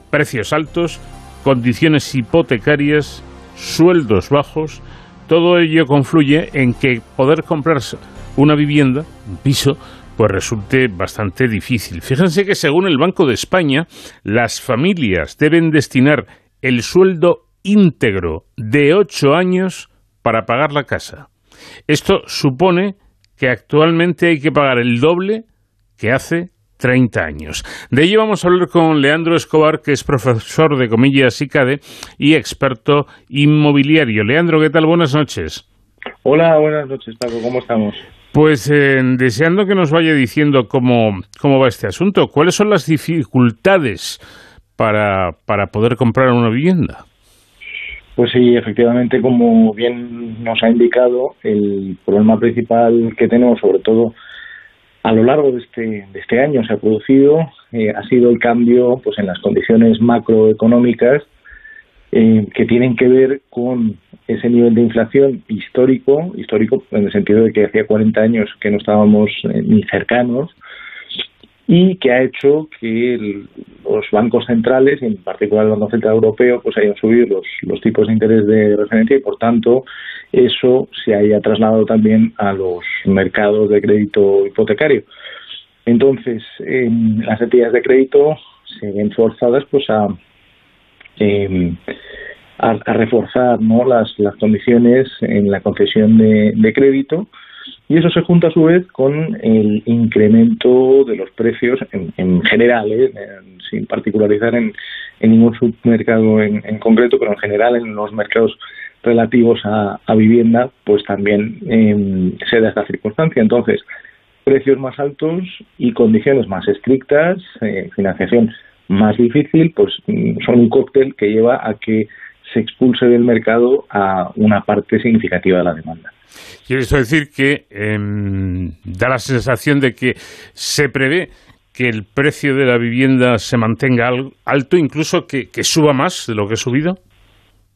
Precios altos, condiciones hipotecarias, sueldos bajos, todo ello confluye en que poder comprarse una vivienda, un piso, pues resulte bastante difícil. Fíjense que según el Banco de España, las familias deben destinar el sueldo íntegro de ocho años para pagar la casa. Esto supone que actualmente hay que pagar el doble que hace 30 años. De ello vamos a hablar con Leandro Escobar, que es profesor de comillas ICADE y experto inmobiliario. Leandro, ¿qué tal? Buenas noches. Hola, buenas noches, Paco. ¿Cómo estamos? Pues eh, deseando que nos vaya diciendo cómo, cómo va este asunto, ¿cuáles son las dificultades para, para poder comprar una vivienda? Pues sí, efectivamente, como bien nos ha indicado, el problema principal que tenemos, sobre todo a lo largo de este, de este año, se ha producido, eh, ha sido el cambio pues, en las condiciones macroeconómicas eh, que tienen que ver con ese nivel de inflación histórico, histórico en el sentido de que hacía 40 años que no estábamos eh, ni cercanos, y que ha hecho que los bancos centrales, en particular el Banco Central Europeo, pues hayan subido los, tipos de interés de referencia y por tanto eso se haya trasladado también a los mercados de crédito hipotecario. Entonces, las entidades de crédito se ven forzadas pues a, em, a, reforzar ¿no? las, las condiciones en la concesión de, crédito y eso se junta a su vez con el incremento de los precios en, general, ¿eh? sin particularizar en, ningún submercado en, concreto, pero en general en los mercados relativos a, vivienda, pues también eh, se da esta circunstancia. Entonces, precios más altos y condiciones más estrictas, eh, financiación más difícil, pues mm, son un cóctel que lleva a que se expulse del mercado a una parte significativa de la demanda. Quiere eso decir que em, da la sensación de que se prevé que el precio de la vivienda se mantenga alto, incluso que, suba más de lo que ha subido?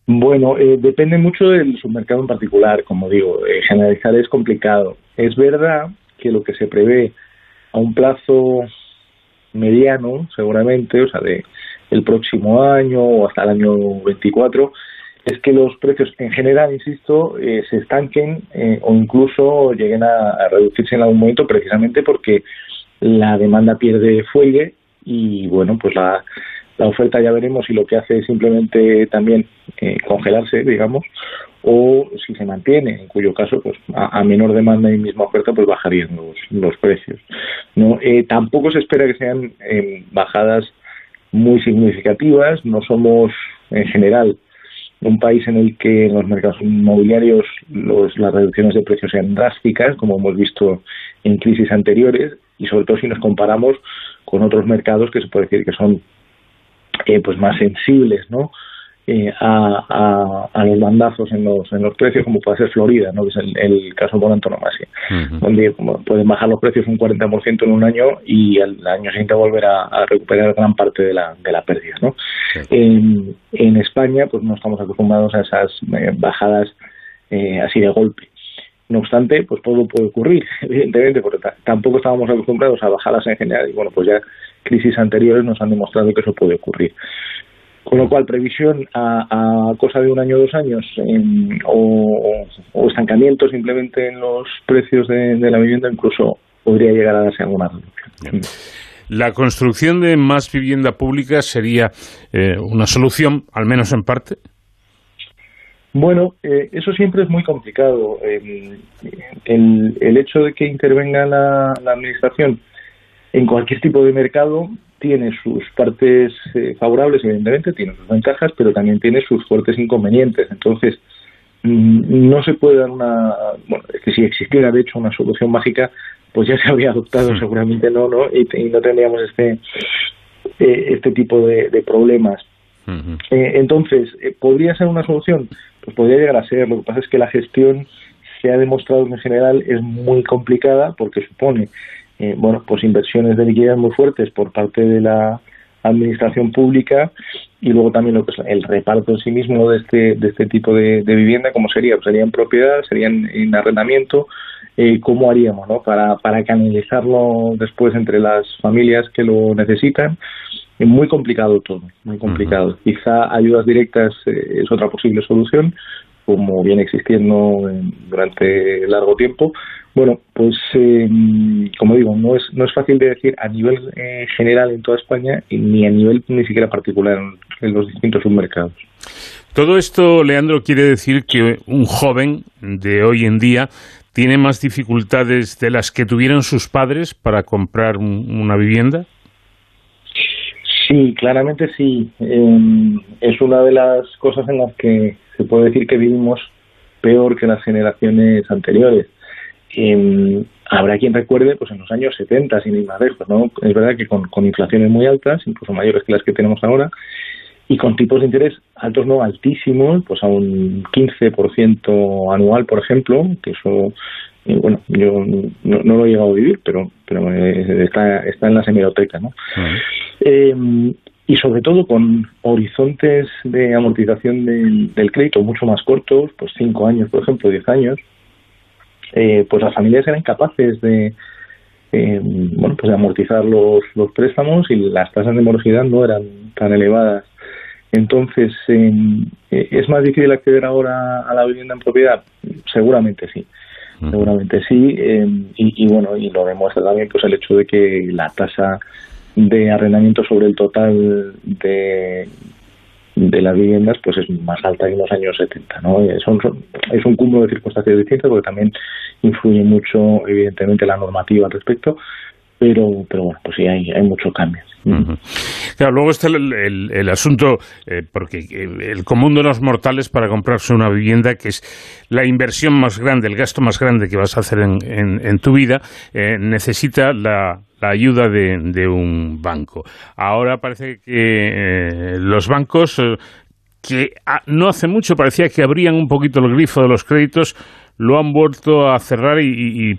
Bueno, eh, depende mucho del submercado en particular, como digo, eh, generalizar es complicado. Es verdad que lo que se prevé a un plazo mediano, seguramente, o sea, de el próximo año o hasta el año 24, es que los precios en general, insisto, eh, se estanquen eh, o incluso lleguen a, reducirse en algún momento precisamente porque la demanda pierde fuelle y bueno, pues la, la oferta ya veremos si lo que hace es simplemente también eh, congelarse, digamos, o si se mantiene, en cuyo caso, pues a, menor demanda y misma oferta, pues bajarían los, los precios. No, tampoco se espera que sean bajadas muy significativas. No somos en general un país en el que en los mercados inmobiliarios las reducciones de precios sean drásticas, como hemos visto en crisis anteriores, y sobre todo si nos comparamos con otros mercados que se puede decir que son eh, pues más sensibles, ¿no? Eh, a, a, los bandazos en los, en los precios, como puede ser Florida, ¿no? que es el, caso por antonomasia, donde pueden bajar los precios un 40% en un año y al año siguiente volver a, recuperar gran parte de la, de la pérdida. ¿no? En, en, España, pues no estamos acostumbrados a esas eh, bajadas eh, así de golpe. No obstante, pues todo puede ocurrir, evidentemente, porque tampoco estábamos acostumbrados a bajadas en general y bueno, pues ya crisis anteriores nos han demostrado que eso puede ocurrir. Con lo cual, previsión a, cosa de un año o dos años o, estancamiento simplemente en los precios de, la vivienda, incluso podría llegar a darse alguna reducción. La construcción de más vivienda pública sería eh, una solución, al menos en parte. Bueno, eh, eso siempre es muy complicado. el, el, hecho de que intervenga la, la administración en cualquier tipo de mercado tiene sus partes eh, favorables, evidentemente, tiene sus ventajas, pero también tiene sus fuertes inconvenientes. Entonces, mm, no se puede dar una. Bueno, es que si existiera, de hecho, una solución mágica, pues ya se habría adoptado, seguramente no, ¿no? Y, no tendríamos este, eh, este tipo de, problemas. Eh, entonces, ¿podría ser una solución? Pues podría llegar a ser. Lo que pasa es que la gestión se ha demostrado que en general es muy complicada porque supone eh, bueno, pues inversiones de liquidez muy fuertes por parte de la administración pública y luego también lo que es el reparto en sí mismo de este, de este tipo de, vivienda, ¿cómo sería? Pues sería en propiedad, sería en, arrendamiento, eh, ¿cómo haríamos no? para, para canalizarlo después entre las familias que lo necesitan? Es muy complicado todo, muy complicado. Quizá ayudas directas eh, es otra posible solución, como viene existiendo durante largo tiempo, bueno, pues eh, como digo, no es, no es fácil de decir a nivel eh, general en toda España ni a nivel ni siquiera particular en, los distintos submercados. Todo esto, Leandro, quiere decir que un joven de hoy en día tiene más dificultades de las que tuvieron sus padres para comprar una vivienda. Sí, claramente sí. Em, es una de las cosas en las que se puede decir que vivimos peor que las generaciones anteriores eh, habrá quien recuerde pues en los años 70, sin ir más lejos, ¿no? Es verdad que con, con inflaciones muy altas, incluso mayores que las que tenemos ahora, y con tipos de interés altos, no altísimos, pues a un 15% anual, por ejemplo, que eso, eh, bueno, yo no, lo he llegado a vivir, pero, pero eh, está, está en la semidoteca, ¿no? Eh, y sobre todo con horizontes de amortización del, del crédito mucho más cortos, pues 5 años, por ejemplo, 10 años, eh, pues las familias eran capaces de, eh, bueno, pues de amortizar los, los préstamos y las tasas de morosidad no eran tan elevadas. Entonces, eh, ¿es más difícil acceder ahora a la vivienda en propiedad? Seguramente sí. Seguramente sí. Eh, y, y, bueno, y lo demuestra también pues el hecho de que la tasa de arrendamiento sobre el total de, de las viviendas pues es más alta que en los años 70 ¿no? es un cúmulo de circunstancias distintas porque también influye mucho evidentemente la normativa al respecto pero pero bueno pues sí hay, hay mucho cambio Claro, luego está el, el, asunto, eh, porque el, común de los mortales para comprarse una vivienda, que es la inversión más grande, el gasto más grande que vas a hacer en, en, tu vida, eh, necesita la, la ayuda de, de, un banco. Ahora parece que eh, los bancos, que no hace mucho parecía que abrían un poquito el grifo de los créditos, lo han vuelto a cerrar y,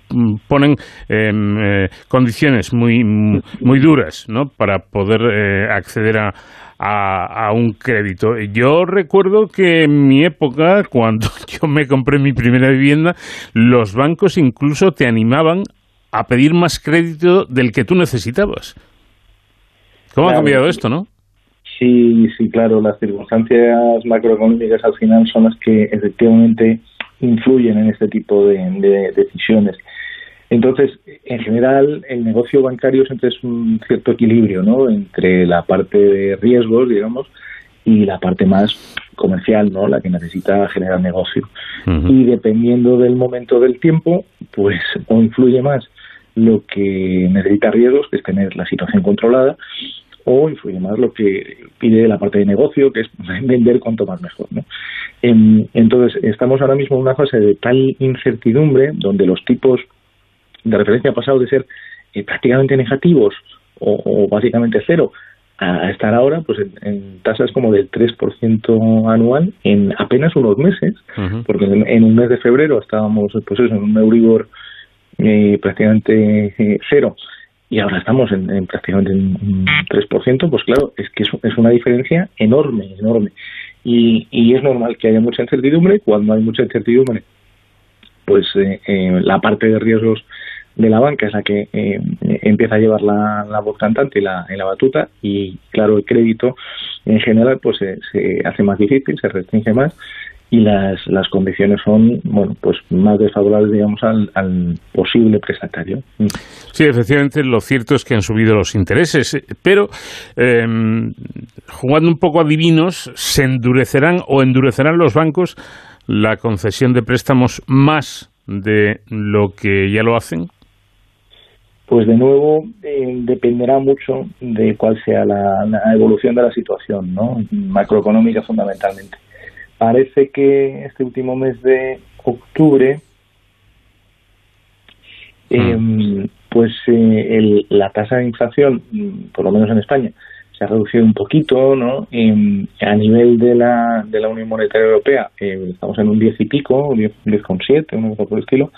ponen em, eh, condiciones muy, muy duras ¿no? para poder eh, acceder a, a, un crédito. Yo recuerdo que en mi época, cuando yo me compré mi primera vivienda, los bancos incluso te animaban a pedir más crédito del que tú necesitabas. ¿Cómo ha cambiado esto, no? Sí, sí, claro. Las circunstancias macroeconómicas al final son las que efectivamente influyen en este tipo de, decisiones. Entonces, en general, el negocio bancario siempre es un cierto equilibrio, ¿no? Entre la parte de riesgos, digamos, y la parte más comercial, ¿no? La que necesita generar negocio. Y dependiendo del momento del tiempo, pues o influye más lo que necesita riesgos, que es tener la situación controlada, o influye más lo que pide la parte de negocio, que es vender cuanto más mejor. ¿no? entonces, estamos ahora mismo en una fase de tal incertidumbre donde los tipos de referencia han pasado de ser eh, prácticamente negativos o, básicamente cero a estar ahora pues en, tasas como del 3% anual en apenas unos meses, porque en, un mes de febrero estábamos pues eso, en un Euribor eh, prácticamente eh, cero y ahora estamos en, prácticamente un 3%, pues claro, es que es, una diferencia enorme, enorme. Y, y, es normal que haya mucha incertidumbre. Cuando hay mucha incertidumbre, pues eh, eh, la parte de riesgos de la banca es la que eh, empieza a llevar la, voz cantante y la, la batuta y claro, el crédito en general pues se hace más difícil, se restringe más y las, las condiciones son bueno pues más desfavorables digamos al, al posible prestatario. Sí efectivamente lo cierto es que han subido los intereses pero em, jugando un poco a divinos se endurecerán o endurecerán los bancos la concesión de préstamos más de lo que ya lo hacen pues de nuevo eh, dependerá mucho de cuál sea la, la evolución de la situación no macroeconómica fundamentalmente parece que este último mes de octubre, em, pues eh, la tasa de inflación, mm, por lo menos en España, se ha reducido un poquito, ¿no? Em, a nivel de la, de la Unión Monetaria Europea, eh, estamos en un 10 y pico, 10,7, un poco por el estilo.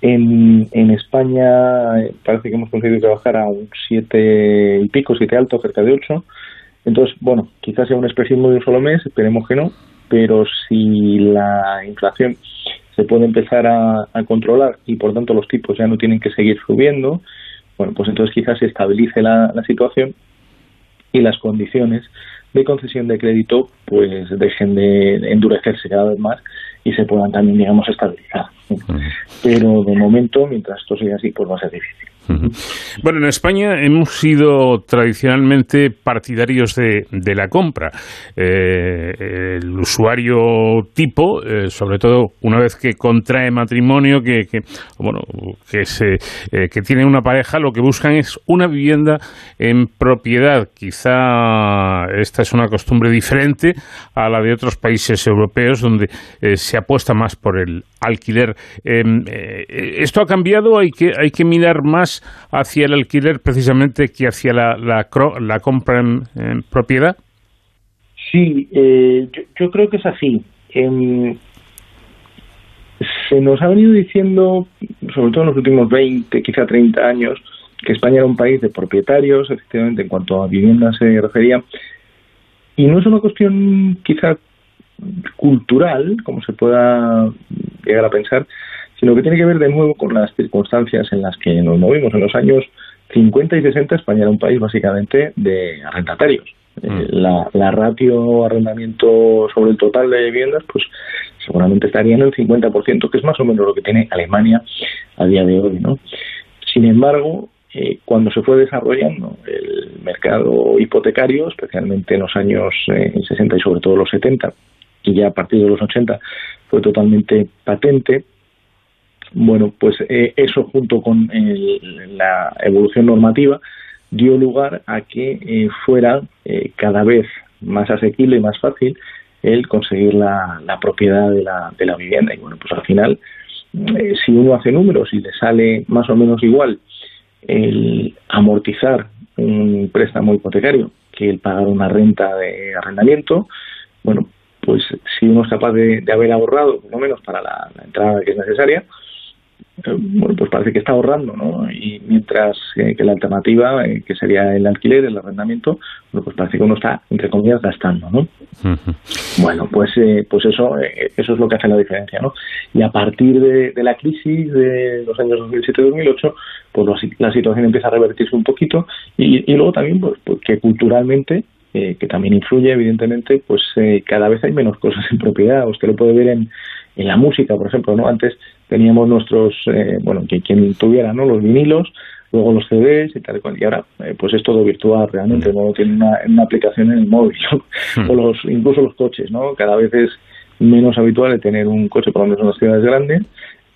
En, en España eh, parece que hemos conseguido trabajar a un 7 y pico, 7 alto, cerca de 8. Entonces, bueno, quizás sea un expresivo de un solo mes, esperemos que no, pero si la inflación se puede empezar a, controlar y por tanto los tipos ya no tienen que seguir subiendo, bueno, pues entonces quizás se estabilice la, la situación y las condiciones de concesión de crédito pues dejen de endurecerse cada vez más y se puedan también, digamos, estabilizar. Pero de momento, mientras esto siga así, pues va a ser difícil. Bueno, en España hemos sido tradicionalmente partidarios de, de la compra. Eh, el usuario tipo, eh, sobre todo una vez que contrae matrimonio, que, que bueno, que, se, eh, que tiene una pareja, lo que buscan es una vivienda en propiedad. Quizá esta es una costumbre diferente a la de otros países europeos donde se apuesta más por el alquiler. Em, esto ha cambiado, hay que, hay que mirar más hacia el alquiler precisamente que hacia la, la, compra en, propiedad? Sí, eh, yo, creo que es así. Em, se nos ha venido diciendo, sobre todo en los últimos 20, quizá 30 años, que España era un país de propietarios, efectivamente, en cuanto a viviendas se refería. Y no es una cuestión quizá cultural, como se pueda llegar a pensar, sino que tiene que ver de nuevo con las circunstancias en las que nos movimos. En los años 50 y 60 España era un país básicamente de arrendatarios. Eh, Mm. la, la ratio arrendamiento sobre el total de viviendas, pues seguramente estaría en el 50%, que es más o menos lo que tiene Alemania a día de hoy, ¿no? Sin embargo, eh, cuando se fue desarrollando el mercado hipotecario, especialmente en los años eh, 60 y sobre todo los 70, y ya a partir de los 80 fue totalmente patente, bueno, pues eh, eso junto con el- la evolución normativa dio lugar a que eh, fuera eh, cada vez más asequible y más fácil el conseguir la, la propiedad de la, de la vivienda. Y bueno, pues al final, eh, si uno hace números y le sale más o menos igual el amortizar un préstamo hipotecario que el pagar una renta de arrendamiento, bueno, pues si uno es capaz de, de haber ahorrado, por lo menos para la, la entrada que es necesaria, eh, bueno, pues parece que está ahorrando, ¿no? Y mientras eh, que la alternativa, eh, que sería el alquiler, el arrendamiento, bueno, pues parece que uno está, entre comillas, gastando, ¿no? Bueno, pues eh, pues eso eso es lo que hace la diferencia, ¿no? Y a partir de, de la crisis de los años 2007-2008, pues la, si- la situación empieza a revertirse un poquito y, y luego también pues, pues que culturalmente eh, que también influye evidentemente, pues eh, cada vez hay menos cosas en propiedad. Usted lo puede ver en, en la música, por ejemplo, ¿no? Antes teníamos nuestros, eh, bueno, que quien tuviera, ¿no? Los vinilos, luego los CDs y tal y cual. Y ahora, eh, pues es todo virtual realmente, ¿no? Tiene una, una aplicación en el móvil, ¿no? o los, incluso los coches, ¿no? Cada vez es menos habitual el tener un coche, por lo menos en las ciudades grandes,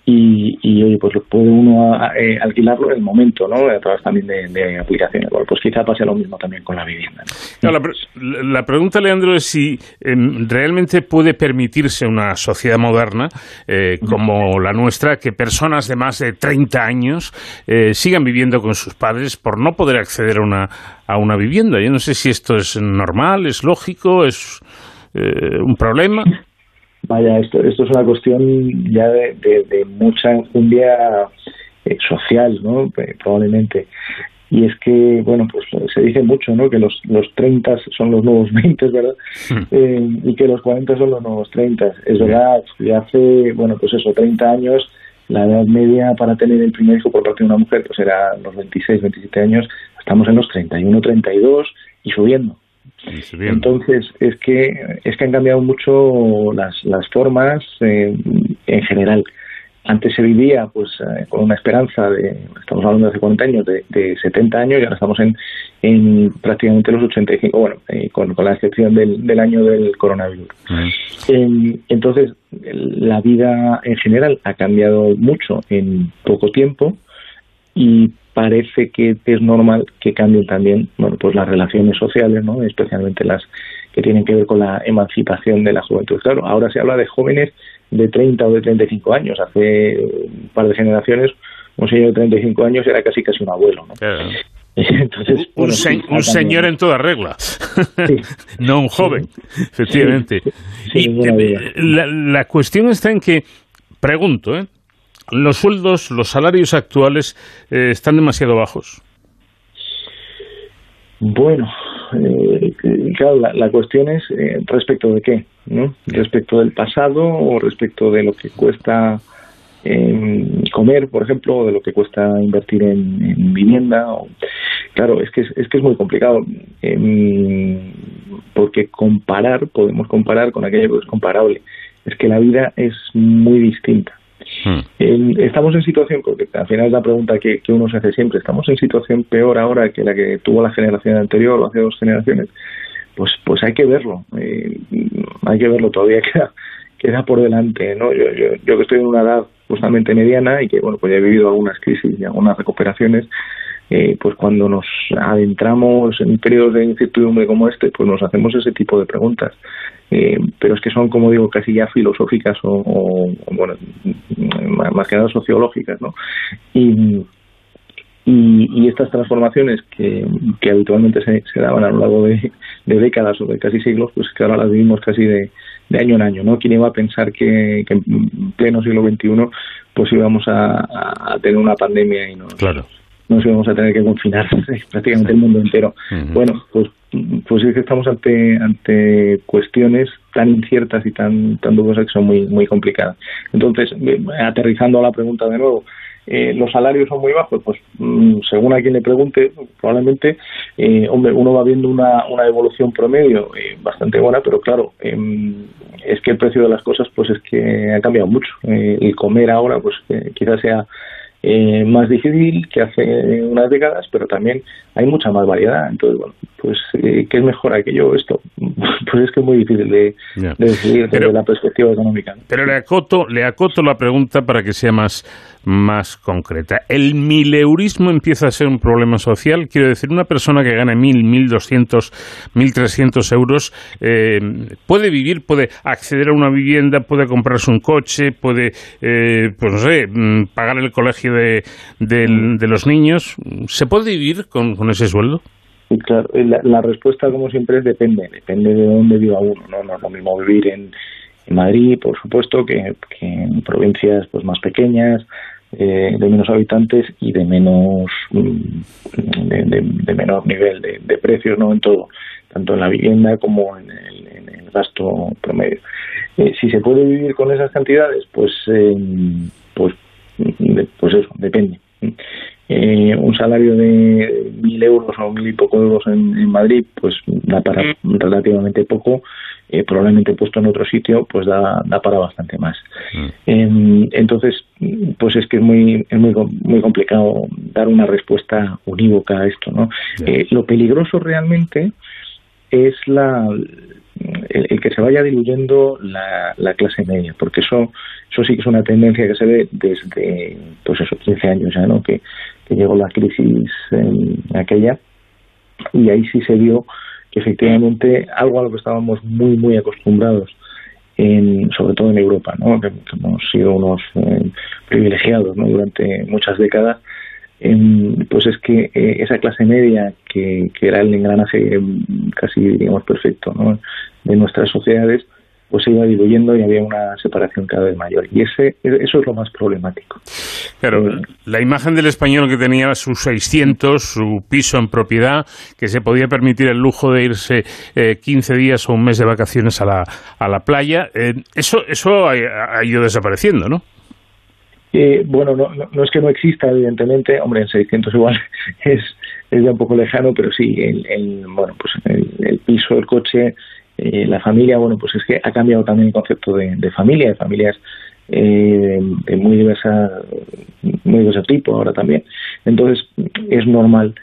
y, oye, pues puede uno eh, alquilarlo en el momento, ¿no? A través también de, aplicaciones. Pues quizá pase lo mismo también con la vivienda. la, pre- la pregunta, Leandro, es si em, realmente puede permitirse una sociedad moderna eh, como la nuestra que personas de más de 30 años eh, sigan viviendo con sus padres por no poder acceder a una, a una vivienda. Yo no sé si esto es normal, es lógico, es eh, un problema. Vaya, esto, esto es una cuestión ya de, de- de mucha enjundia eh, social, ¿no? Eh, probablemente. Y es que, bueno, pues se dice mucho, ¿no? Que los, los 30 son los nuevos 20, ¿verdad? Eh, y que los 40 son los nuevos 30. Es verdad, y hace, bueno, pues eso, 30 años, la edad media para tener el primer hijo por parte de una mujer, pues era los 26, 27 años. Estamos en los 31, 32 y subiendo. Entonces, es que, es que han cambiado mucho las, las formas eh, en general. Antes se vivía pues eh, con una esperanza de, estamos hablando de hace 40 años, de, de 70 años y ahora estamos en, en prácticamente los 85, bueno, eh, con, con la excepción del, del año del coronavirus. Eh, entonces, el- la vida en general ha cambiado mucho en poco tiempo y parece que es normal que cambien también bueno pues las relaciones sociales no especialmente las que tienen que ver con la emancipación de la juventud. Claro ahora se habla de jóvenes de 30 o de 35 años. Hace un par de generaciones un señor de 35 años era casi casi un abuelo ¿no? entonces un, bueno, se- sí, un señor en toda regla, no un joven, efectivamente. Sí, y eh, la, la cuestión está en que, pregunto, ¿eh? Los sueldos, los salarios actuales eh, están demasiado bajos. Bueno, eh, claro, la, cuestión es eh, respecto de qué, ¿no? Respecto del pasado o respecto de lo que cuesta eh, comer, por ejemplo, o de lo que cuesta invertir en, en vivienda. o- claro, es que es, es que es muy complicado, em, porque comparar, podemos comparar con aquello que es comparable. Es que la vida es muy distinta. El- estamos en situación, porque al final es la pregunta que, que uno se hace siempre, ¿estamos en situación peor ahora que la que tuvo la generación anterior o hace dos generaciones? Pues pues hay que verlo, eh, hay que verlo, todavía queda, queda por delante, ¿no? Yo, yo, yo que estoy en una edad justamente mediana y que, bueno, pues ya he vivido algunas crisis y algunas recuperaciones, eh, pues cuando nos adentramos en periodos de incertidumbre como este, pues nos hacemos ese tipo de preguntas. Eh, pero es que son, como digo, casi ya filosóficas o, bueno, más que nada sociológicas, ¿no? Y, y, estas transformaciones que, habitualmente se, daban a lo largo de, décadas o de casi siglos, pues que ahora las vivimos casi de, año en año, ¿no? ¿Quién iba a pensar que, en pleno siglo XXI pues íbamos a, a- tener una pandemia y nos, Claro. Nos íbamos a tener que confinar prácticamente el mundo entero. Bueno, pues pues es que estamos ante ante cuestiones tan inciertas y tan tan dudosas que son muy muy complicadas. Entonces, eh, aterrizando a la pregunta de nuevo, eh, los salarios son muy bajos, pues mm, según a quien le pregunte, probablemente, eh, hombre, uno va viendo una, una evolución promedio eh, bastante buena, pero claro, em, es que el precio de las cosas, pues es que ha cambiado mucho. el comer ahora, pues quizás sea eh, más difícil que hace unas décadas, pero también hay mucha más variedad. Entonces, bueno, pues, eh, ¿qué es mejor aquello o esto? Pues es que es muy difícil de, decidir desde la perspectiva económica. Pero le acoto, le acoto la pregunta para que sea más, más concreta. ¿El mileurismo empieza a ser un problema social? Quiero decir, una persona que gana mil, mil doscientos, mil trescientos euros eh, puede vivir, puede acceder a una vivienda, puede comprarse un coche, puede, eh, pues no sé, mm, pagar el colegio de, de, los niños. ¿Se puede vivir con, con ese sueldo? claro, eh, la, respuesta, como siempre, es depende, depende de dónde viva uno, ¿no? No es lo mismo vivir en, Madrid, por supuesto, que, en provincias pues más pequeñas, eh, de menos habitantes y de menos mm, de, menor nivel de, precios, ¿no? En todo, tanto en la vivienda como en el, gasto promedio. Eh, si se puede vivir con esas cantidades, pues, pues, pues eso, depende. Eh, un salario de mil euros o mil y poco euros en, Madrid, pues da para relativamente poco, eh, probablemente puesto en otro sitio, pues da, da para bastante más. Mm. Entonces, pues es que es muy, es muy, muy complicado dar una respuesta unívoca a esto, ¿no? Eh, lo peligroso realmente es la, el, que se vaya diluyendo la, la, clase media, porque eso eso sí que es una tendencia que se ve desde pues esos 15 años ya, ¿no? Que, que llegó la crisis en aquella y ahí sí se vio que efectivamente algo a lo que estábamos muy muy acostumbrados en, sobre todo en Europa, ¿no? que, hemos sido unos eh, privilegiados durante muchas décadas, pues es que eh, esa clase media que, era el engranaje casi digamos perfecto ¿no? de nuestras sociedades, pues se iba diluyendo y había una separación cada vez mayor. Y ese, eso es lo más problemático. Pero eh, la imagen del español que tenía sus 600, su piso en propiedad, que se podía permitir el lujo de irse 15 eh, días o un mes de vacaciones a la, a la playa, eh, eso, eso ha, ido desapareciendo, ¿no? bueno, no, no, es que no exista, evidentemente. Hombre, en 600 igual es, es ya un poco lejano, pero sí, el, el bueno, pues el piso, el coche, eh, la familia, bueno, pues es que ha cambiado también el concepto de, familia, de familias eh, de muy diversa, muy diverso tipo ahora también. Entonces es normal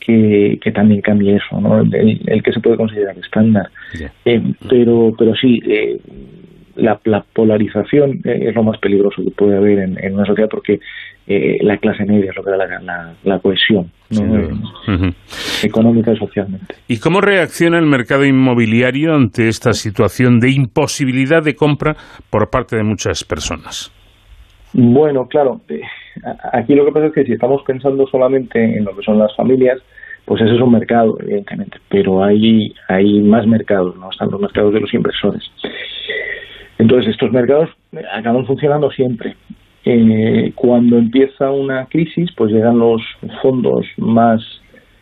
que, también cambie eso, ¿no? El, que se puede considerar estándar. Eh, pero, pero sí, eh, la, polarización es lo más peligroso que puede haber en, una sociedad porque la clase media es lo que da la, la cohesión económica y socialmente. ¿Y cómo reacciona el mercado inmobiliario ante esta situación de imposibilidad de compra por parte de muchas personas? Bueno, claro, eh, aquí lo que pasa es que si estamos pensando solamente en lo que son las familias, pues ese es un mercado, evidentemente, pero hay, hay más mercados, ¿no? Están los mercados de los inversores. Entonces, estos mercados acaban funcionando siempre. Eh, cuando empieza una crisis, pues llegan los fondos más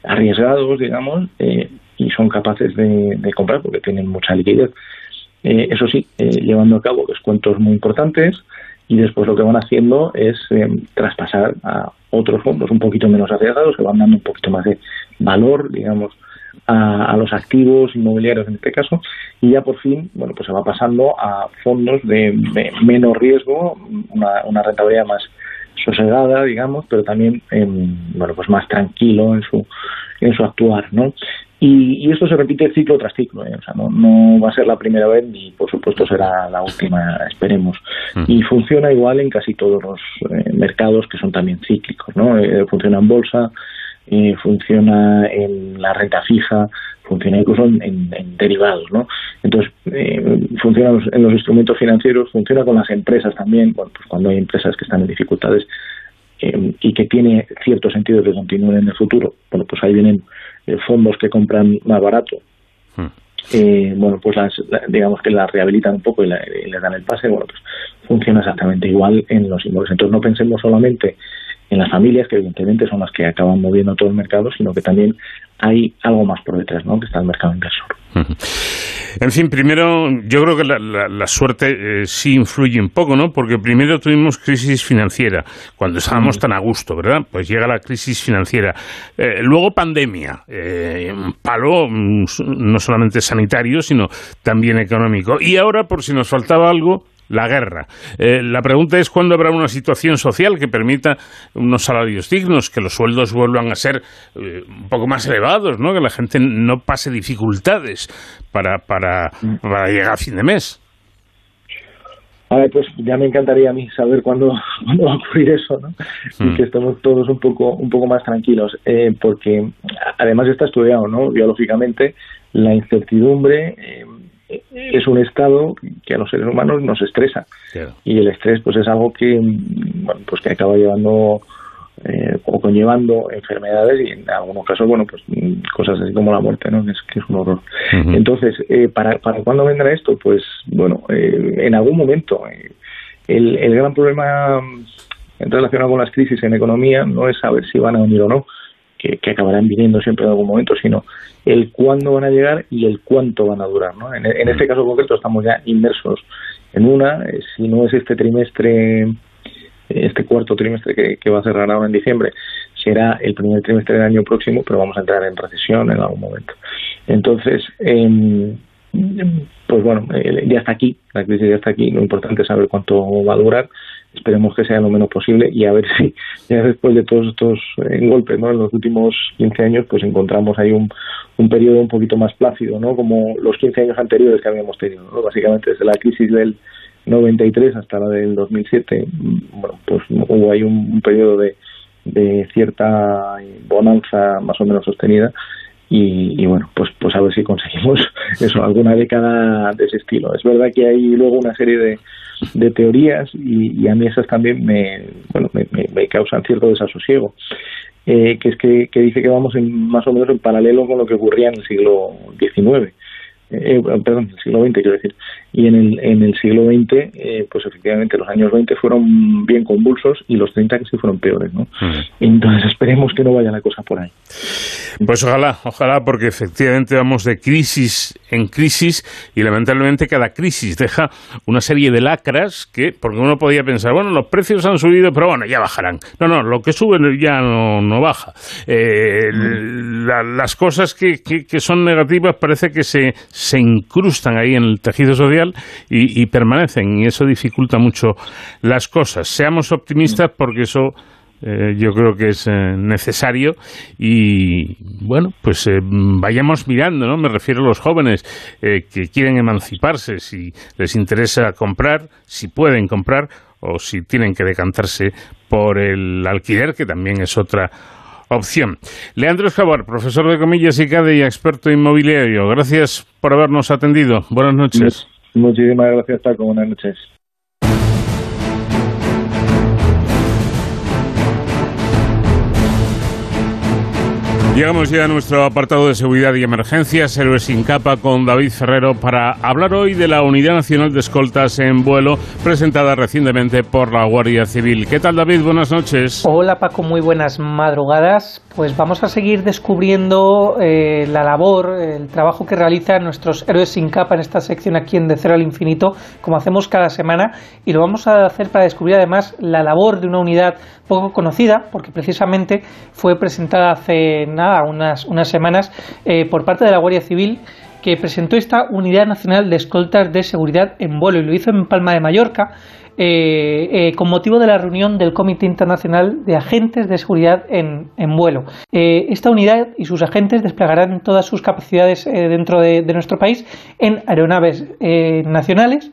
arriesgados, digamos, eh, y son capaces de, comprar porque tienen mucha liquidez. Eh, eso sí, llevando a cabo descuentos muy importantes y después lo que van haciendo es traspasar a otros fondos un poquito menos arriesgados que van dando un poquito más de valor, digamos, a, los activos inmobiliarios en este caso y ya por fin bueno pues se va pasando a fondos de, menos riesgo una, una, rentabilidad más sosegada digamos pero también em, bueno pues más tranquilo en su en su actuar no y, esto se repite ciclo tras ciclo ¿eh? o sea no, no va a ser la primera vez ni por supuesto será la última esperemos mm. y funciona igual en casi todos los eh, mercados que son también cíclicos no eh, funciona en bolsa eh, funciona en la renta fija, funciona incluso en, derivados, ¿no? Entonces, eh, funciona en los instrumentos financieros, funciona con las empresas también, bueno, pues cuando hay empresas que están en dificultades eh, y que tiene cierto sentido que continúen en el futuro, bueno, pues ahí vienen fondos que compran más barato hmm. Eh, bueno, pues las, digamos que las rehabilitan un poco y, les dan el pase, bueno, pues funciona exactamente igual en los inmuebles. Entonces no pensemos solamente en las familias, que evidentemente son las que acaban moviendo todo el mercado, sino que también hay algo más por detrás, ¿no? que está el mercado inversor. En fin, primero, yo creo que la, suerte eh, sí influye un poco, ¿no? Porque primero tuvimos crisis financiera, cuando estábamos tan a gusto, ¿verdad? Pues llega la crisis financiera. Eh, luego pandemia, eh, un palo mm, no solamente sanitario, sino también económico. Y ahora, por si nos faltaba algo, la guerra. Eh, la pregunta es cuándo habrá una situación social que permita unos salarios dignos, que los sueldos vuelvan a ser eh, un poco más elevados, ¿no? que la gente no pase dificultades para, para, para llegar a fin de mes. A ver, pues ya me encantaría a mí saber cuándo, va a ocurrir eso, ¿no? Y hmm. que estemos todos un poco, un poco más tranquilos, eh, porque además está estudiado, ¿no? Biológicamente, la incertidumbre es un estado que a los seres humanos nos estresa. Y el estrés pues es algo que bueno, pues que acaba llevando eh, o conllevando enfermedades y en algunos casos bueno pues cosas así como la muerte no es que es un horror. Entonces eh, para para cuándo vendrá esto pues bueno eh, en algún momento. El, el gran problema en relación con las crisis en economía no es saber si van a venir o no que, acabarán viniendo siempre en algún momento, sino el cuándo van a llegar y el cuánto van a durar. ¿no? En, este caso concreto estamos ya inmersos en una, eh, si no es este trimestre, este cuarto trimestre que, va a cerrar ahora en diciembre, será el primer trimestre del año próximo, pero vamos a entrar en recesión en algún momento. Entonces, em, pues bueno, eh, ya está aquí, la crisis ya está aquí, lo importante es saber cuánto va a durar esperemos que sea lo menos posible y a ver si ya después de todos estos eh, golpes ¿no? en los últimos 15 años pues encontramos ahí un, un periodo un poquito más plácido ¿no? como los 15 años anteriores que habíamos tenido ¿no? básicamente desde la crisis del 93 hasta la del 2007 bueno pues hubo ahí un, periodo de, de cierta bonanza más o menos sostenida y, y, bueno, pues, pues a ver si conseguimos eso, alguna década de ese estilo. Es verdad que hay luego una serie de, de teorías y, a mí esas también me, bueno, me, me, causan cierto desasosiego. Eh, que es que, que, dice que vamos en, más o menos en paralelo con lo que ocurría en el siglo XIX. Eh, perdón, el siglo XX quiero decir. Y en el, en el siglo XX, eh, pues efectivamente los años 20 fueron bien convulsos y los 30 que sí fueron peores, ¿no? Entonces esperemos que no vaya la cosa por ahí. Pues ojalá, ojalá, porque efectivamente vamos de crisis en crisis y lamentablemente cada crisis deja una serie de lacras que, porque uno podía pensar, bueno, los precios han subido, pero bueno, ya bajarán. No, no, lo que sube ya no, no baja. Eh, las cosas que, que, son negativas parece que se, se incrustan ahí en el tejido social y, permanecen y eso dificulta mucho las cosas. Seamos optimistas porque eso eh, yo creo que es eh, necesario y bueno, pues eh, vayamos mirando, ¿no? Me refiero a los jóvenes que quieren emanciparse, si les interesa comprar, si pueden comprar o si tienen que decantarse por el alquiler, que también es otra opción. Leandro Escobar, profesor de comillas y CADE y experto inmobiliario, gracias por habernos atendido. Buenas noches. Muchísimas gracias, Paco. Buenas noches. Llegamos ya a nuestro apartado de seguridad y emergencias, Héroes sin capa, con David Ferrero para hablar hoy de la Unidad Nacional de Escoltas en Vuelo, presentada recientemente por la Guardia Civil. ¿Qué tal, David? Buenas noches. Hola, Paco. Muy buenas madrugadas. Pues vamos a seguir descubriendo eh, la labor, el trabajo que realizan nuestros Héroes sin capa en esta sección aquí en De Cero al Infinito, como hacemos cada semana, y lo vamos a hacer para descubrir además la labor de una unidad poco conocida, porque precisamente fue presentada hace nada unas, unas semanas, eh, por parte de la Guardia Civil que presentó esta Unidad Nacional de Escoltas de Seguridad en Vuelo y lo hizo en Palma de Mallorca eh, eh, con motivo de la reunión del Comité Internacional de Agentes de Seguridad en, en Vuelo. esta unidad y sus agentes desplegarán todas sus capacidades dentro de, de, nuestro país en aeronaves nacionales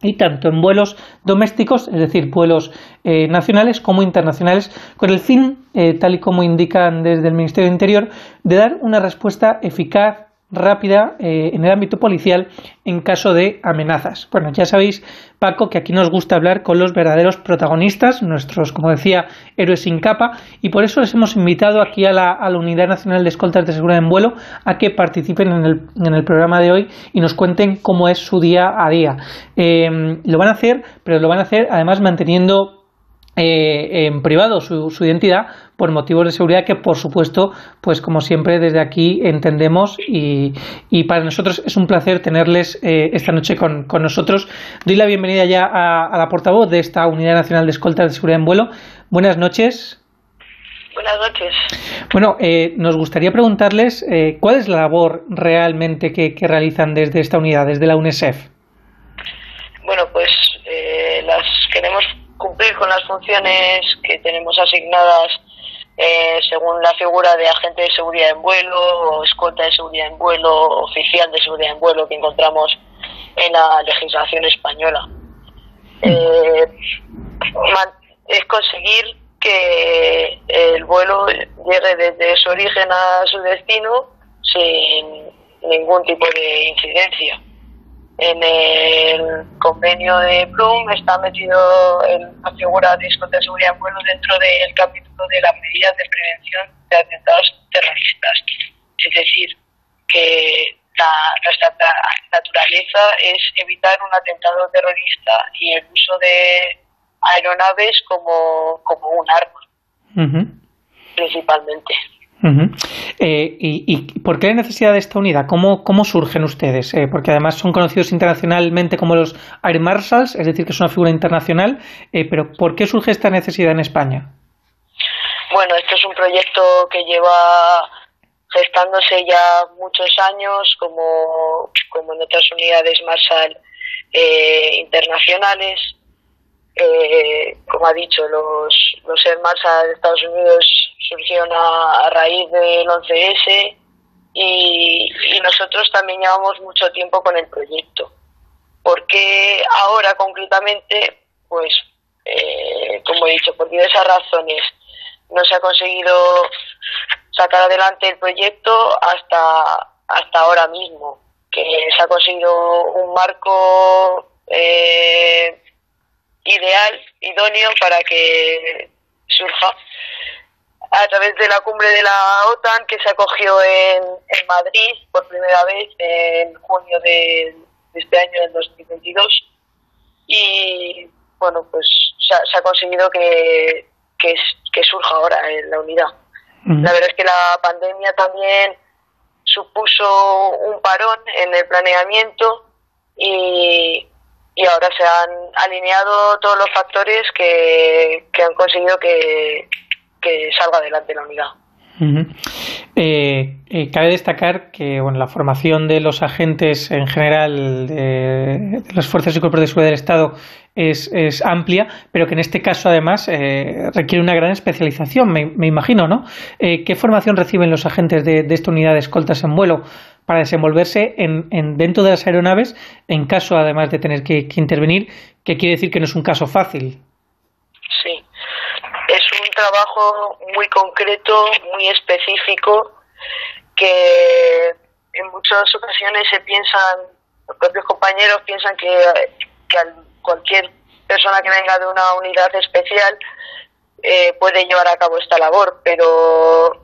y tanto en vuelos domésticos, es decir, vuelos eh, nacionales como internacionales, con el fin, eh, tal y como indican desde el Ministerio de Interior, de dar una respuesta eficaz rápida eh, en el ámbito policial en caso de amenazas. Bueno, ya sabéis, Paco, que aquí nos gusta hablar con los verdaderos protagonistas, nuestros, como decía, héroes sin capa, y por eso les hemos invitado aquí a la, Unidad Nacional de Escoltas de Seguridad en Vuelo a que participen en el, en el programa de hoy y nos cuenten cómo es su día a día. Eh, lo van a hacer, pero lo van a hacer además manteniendo eh, en privado su, identidad por motivos de seguridad que por supuesto pues como siempre desde aquí entendemos y, para nosotros es un placer tenerles eh, esta noche con, nosotros doy la bienvenida ya a, la portavoz de esta Unidad Nacional de Escoltas de Seguridad en Vuelo buenas noches Buenas noches. Bueno, eh, nos gustaría preguntarles cuál es la labor realmente que, que, realizan desde esta unidad, desde la UNESEF. Bueno, pues las queremos cumplir con las funciones que tenemos asignadas eh, según la figura de agente de seguridad en vuelo o escolta de seguridad en vuelo, oficial de seguridad en vuelo que encontramos en la legislación española. Eh, es conseguir que el vuelo llegue desde su origen a su destino sin ningún tipo de incidencia en el convenio de Bloom está metido la figura de de seguridad en vuelo dentro del capítulo de las medidas de prevención de atentados terroristas. Es decir, que la, nuestra naturaleza es evitar un atentado terrorista y el uso de aeronaves como, como un arma, principalmente. Eh, y, por qué la necesidad de esta unidad? ¿Cómo, cómo surgen ustedes? Eh, porque además son conocidos internacionalmente como los Air Marshals, es decir, que es una figura internacional, eh, pero ¿por qué surge esta necesidad en España? Bueno, esto es un proyecto que lleva gestándose ya muchos años, como, como en otras unidades Marshall internacionales. como ha dicho, los, los Air Marshall de Estados Unidos surgieron a, raíz del 11S y, nosotros también llevamos mucho tiempo con el proyecto. porque ahora concretamente? Pues, eh, como he dicho, por diversas razones no se ha conseguido sacar adelante el proyecto hasta, hasta ahora mismo, que se ha conseguido un marco eh, ideal, idóneo para que surja a través de la cumbre de la OTAN que se acogió en, en Madrid por primera vez en junio de, este año, del 2022. Y bueno, pues se ha, conseguido que, que, surja ahora en la unidad. La verdad es que la pandemia también supuso un parón en el planeamiento y, y ahora se han alineado todos los factores que, que han conseguido que, que salga adelante la unidad. Eh, eh, cabe destacar que bueno, la formación de los agentes en general de, las fuerzas y cuerpos de seguridad del Estado es, es, amplia, pero que en este caso además eh, requiere una gran especialización, me, imagino, ¿no? ¿Qué formación reciben los agentes de, esta unidad de escoltas en vuelo para desenvolverse en, dentro de las aeronaves en caso además de tener que, que intervenir, que quiere decir que no es un caso fácil? Sí, trabajo muy concreto, muy específico, que en muchas ocasiones se piensan, los propios compañeros piensan que, cualquier persona que venga de una unidad especial eh, puede llevar a cabo esta labor, pero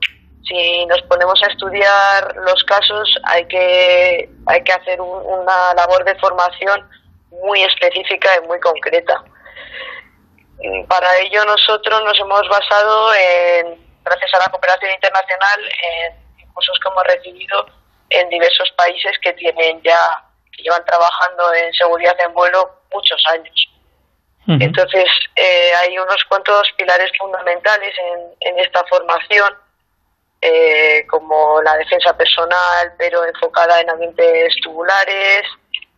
si nos ponemos a estudiar los casos hay que, hay que hacer una labor de formación muy específica y muy concreta. Para ello nosotros nos hemos basado en, gracias a la cooperación internacional, en cursos que hemos recibido en diversos países que tienen ya, que llevan trabajando en seguridad en vuelo muchos años. Entonces, eh, hay unos cuantos pilares fundamentales en, esta formación, eh, como la defensa personal, pero enfocada en ambientes tubulares,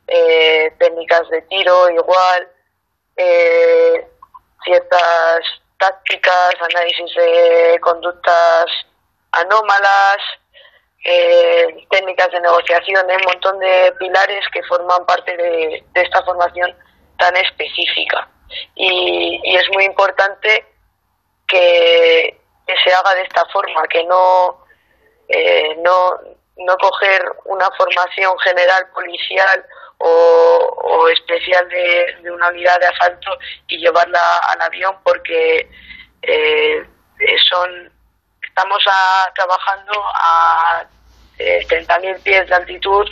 eh, técnicas de tiro igual, eh, ciertas tácticas, análisis de conductas anómalas, eh, técnicas de negociación, un montón de pilares que forman parte de, esta formación tan específica. Y, es muy importante que, se haga de esta forma, que no, eh, no, no coger una formación general policial o, especial de, una unidad de asalto y llevarla al avión porque eh, son estamos trabajando a eh, 30.000 pies de altitud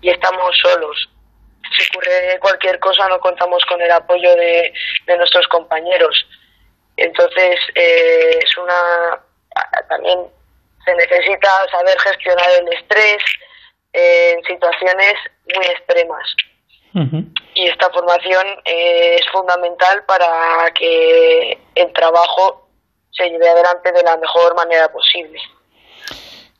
y estamos solos. Si ocurre cualquier cosa no contamos con el apoyo de, de nuestros compañeros. Entonces eh, es una también se necesita saber gestionar el estrés en situaciones muy extremas. Y esta formación es fundamental para que el trabajo se lleve adelante de la mejor manera posible.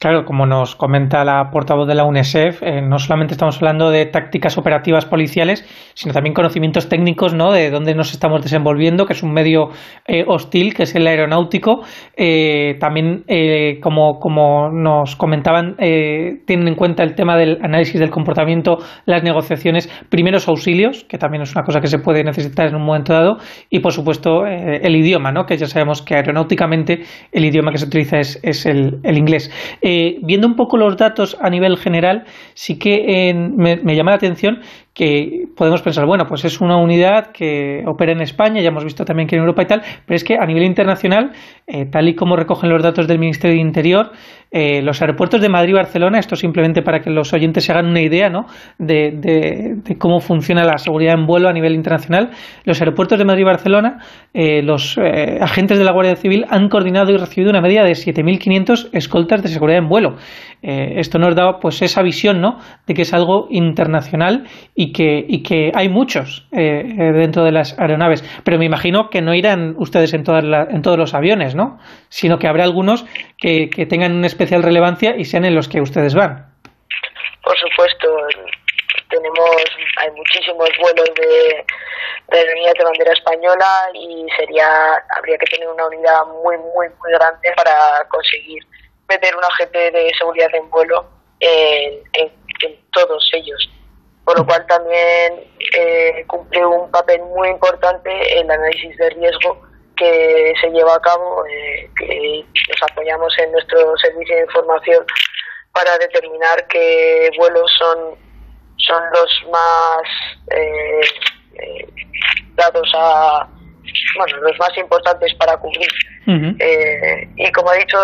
Claro, como nos comenta la portavoz de la UNESEF, eh, no solamente estamos hablando de tácticas operativas policiales, sino también conocimientos técnicos, ¿no? De dónde nos estamos desenvolviendo, que es un medio eh, hostil, que es el aeronáutico. Eh, también, como, como nos comentaban, tienen en cuenta el tema del análisis del comportamiento, las negociaciones, primeros auxilios, que también es una cosa que se puede necesitar en un momento dado, y por supuesto el idioma, ¿no? Que ya sabemos que aeronáuticamente el idioma que se utiliza es, es el, el inglés. Eh, viendo un poco los datos a nivel general, sí que me, me, llama la atención que podemos pensar, bueno, pues es una unidad que opera en España, ya hemos visto también que en Europa y tal, pero es que a nivel internacional, eh, tal y como recogen los datos del Ministerio de Interior, eh, los aeropuertos de Madrid y Barcelona, esto simplemente para que los oyentes se hagan una idea ¿no? de, cómo funciona la seguridad en vuelo a nivel internacional, los aeropuertos de Madrid y Barcelona, eh, los agentes de la Guardia Civil han coordinado y recibido una media de 7.500 escoltas de seguridad en vuelo. Esto nos da pues esa visión ¿no? de que es algo internacional y que, y que hay muchos eh, eh, dentro de las aeronaves. Pero me imagino que no irán ustedes en, todas en todos los aviones, ¿no? Sino que habrá algunos que, que tengan una especial relevancia y sean en los que ustedes van. Por supuesto, tenemos hay muchísimos vuelos de, de la de bandera española y sería habría que tener una unidad muy muy muy grande para conseguir meter un agente de seguridad en vuelo en, en todos ellos por lo cual también eh, cumple un papel muy importante el análisis de riesgo que se lleva a cabo, eh, que nos apoyamos en nuestro servicio de información para determinar qué vuelos son, son los más eh, eh dados a, bueno, los más importantes para cubrir. y como he dicho,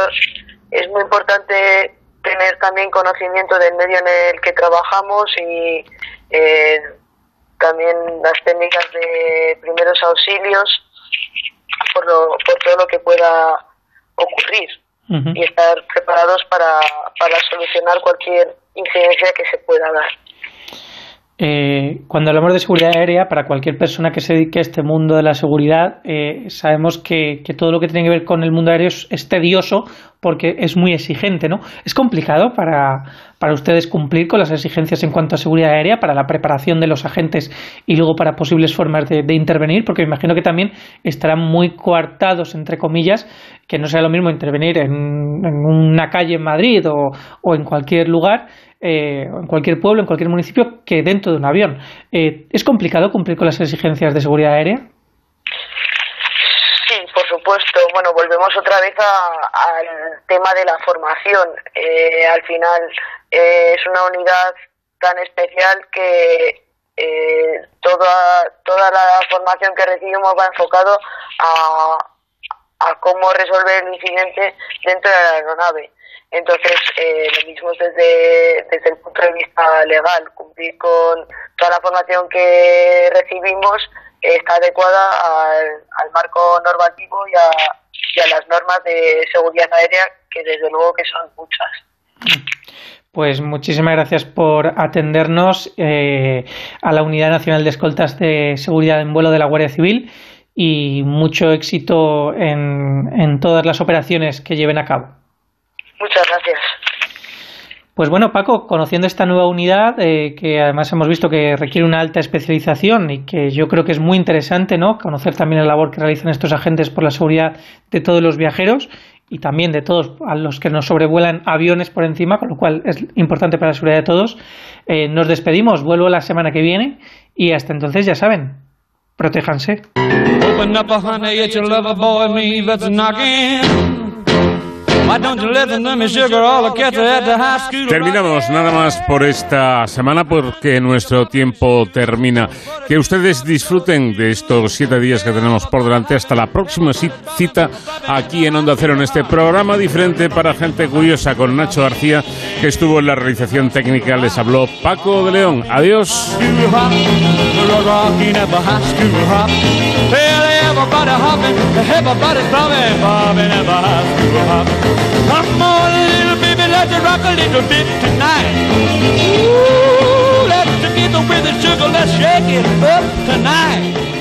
es muy importante tener también conocimiento del medio en el que trabajamos y eh, también las técnicas de primeros auxilios por, por todo lo que pueda ocurrir y estar preparados para, para solucionar cualquier incidencia que se pueda dar. Eh, cuando hablamos de seguridad aérea, para cualquier persona que se dedique a este mundo de la seguridad, eh, sabemos que, que, todo lo que tiene que ver con el mundo aéreo es, tedioso porque es muy exigente, ¿no? Es complicado para, para ustedes cumplir con las exigencias en cuanto a seguridad aérea, para la preparación de los agentes y luego para posibles formas de, intervenir, porque me imagino que también estarán muy coartados, entre comillas, que no sea lo mismo intervenir en, una calle en Madrid o, o en cualquier lugar, eh, en cualquier pueblo, en cualquier municipio, que dentro de un avión. Eh, ¿Es complicado cumplir con las exigencias de seguridad aérea? Sí, por supuesto. Bueno, volvemos otra vez al tema de la formación. Eh, al final eh, es una unidad tan especial que eh, toda, toda la formación que recibimos va enfocado a, a cómo resolver el incidente dentro de la aeronave. Entonces, eh, lo mismo desde, desde el punto de vista legal, cumplir con toda la formación que recibimos está adecuada al, al marco normativo y a, y a las normas de seguridad aérea, que desde luego que son muchas. Pues muchísimas gracias por atendernos eh, a la Unidad Nacional de Escoltas de Seguridad en Vuelo de la Guardia Civil y mucho éxito en, en todas las operaciones que lleven a cabo. Muchas gracias. Pues bueno, Paco, conociendo esta nueva unidad, eh, que además hemos visto que requiere una alta especialización y que yo creo que es muy interesante, ¿no? Conocer también la labor que realizan estos agentes por la seguridad de todos los viajeros y también de todos a los que nos sobrevuelan aviones por encima, con lo cual es importante para la seguridad de todos. Eh, nos despedimos, vuelvo la semana que viene y hasta entonces ya saben, protéjanse. Terminamos nada más por esta semana porque nuestro tiempo termina. Que ustedes disfruten de estos siete días que tenemos por delante hasta la próxima cita aquí en Onda Cero en este programa diferente para gente curiosa con Nacho García que estuvo en la realización técnica. Les habló Paco de León. Adiós. Everybody hopping, everybody drumming, bobbing and hop. Come on, little baby, let's rock a little bit tonight. Ooh, let's get with the sugar, let's shake it up tonight.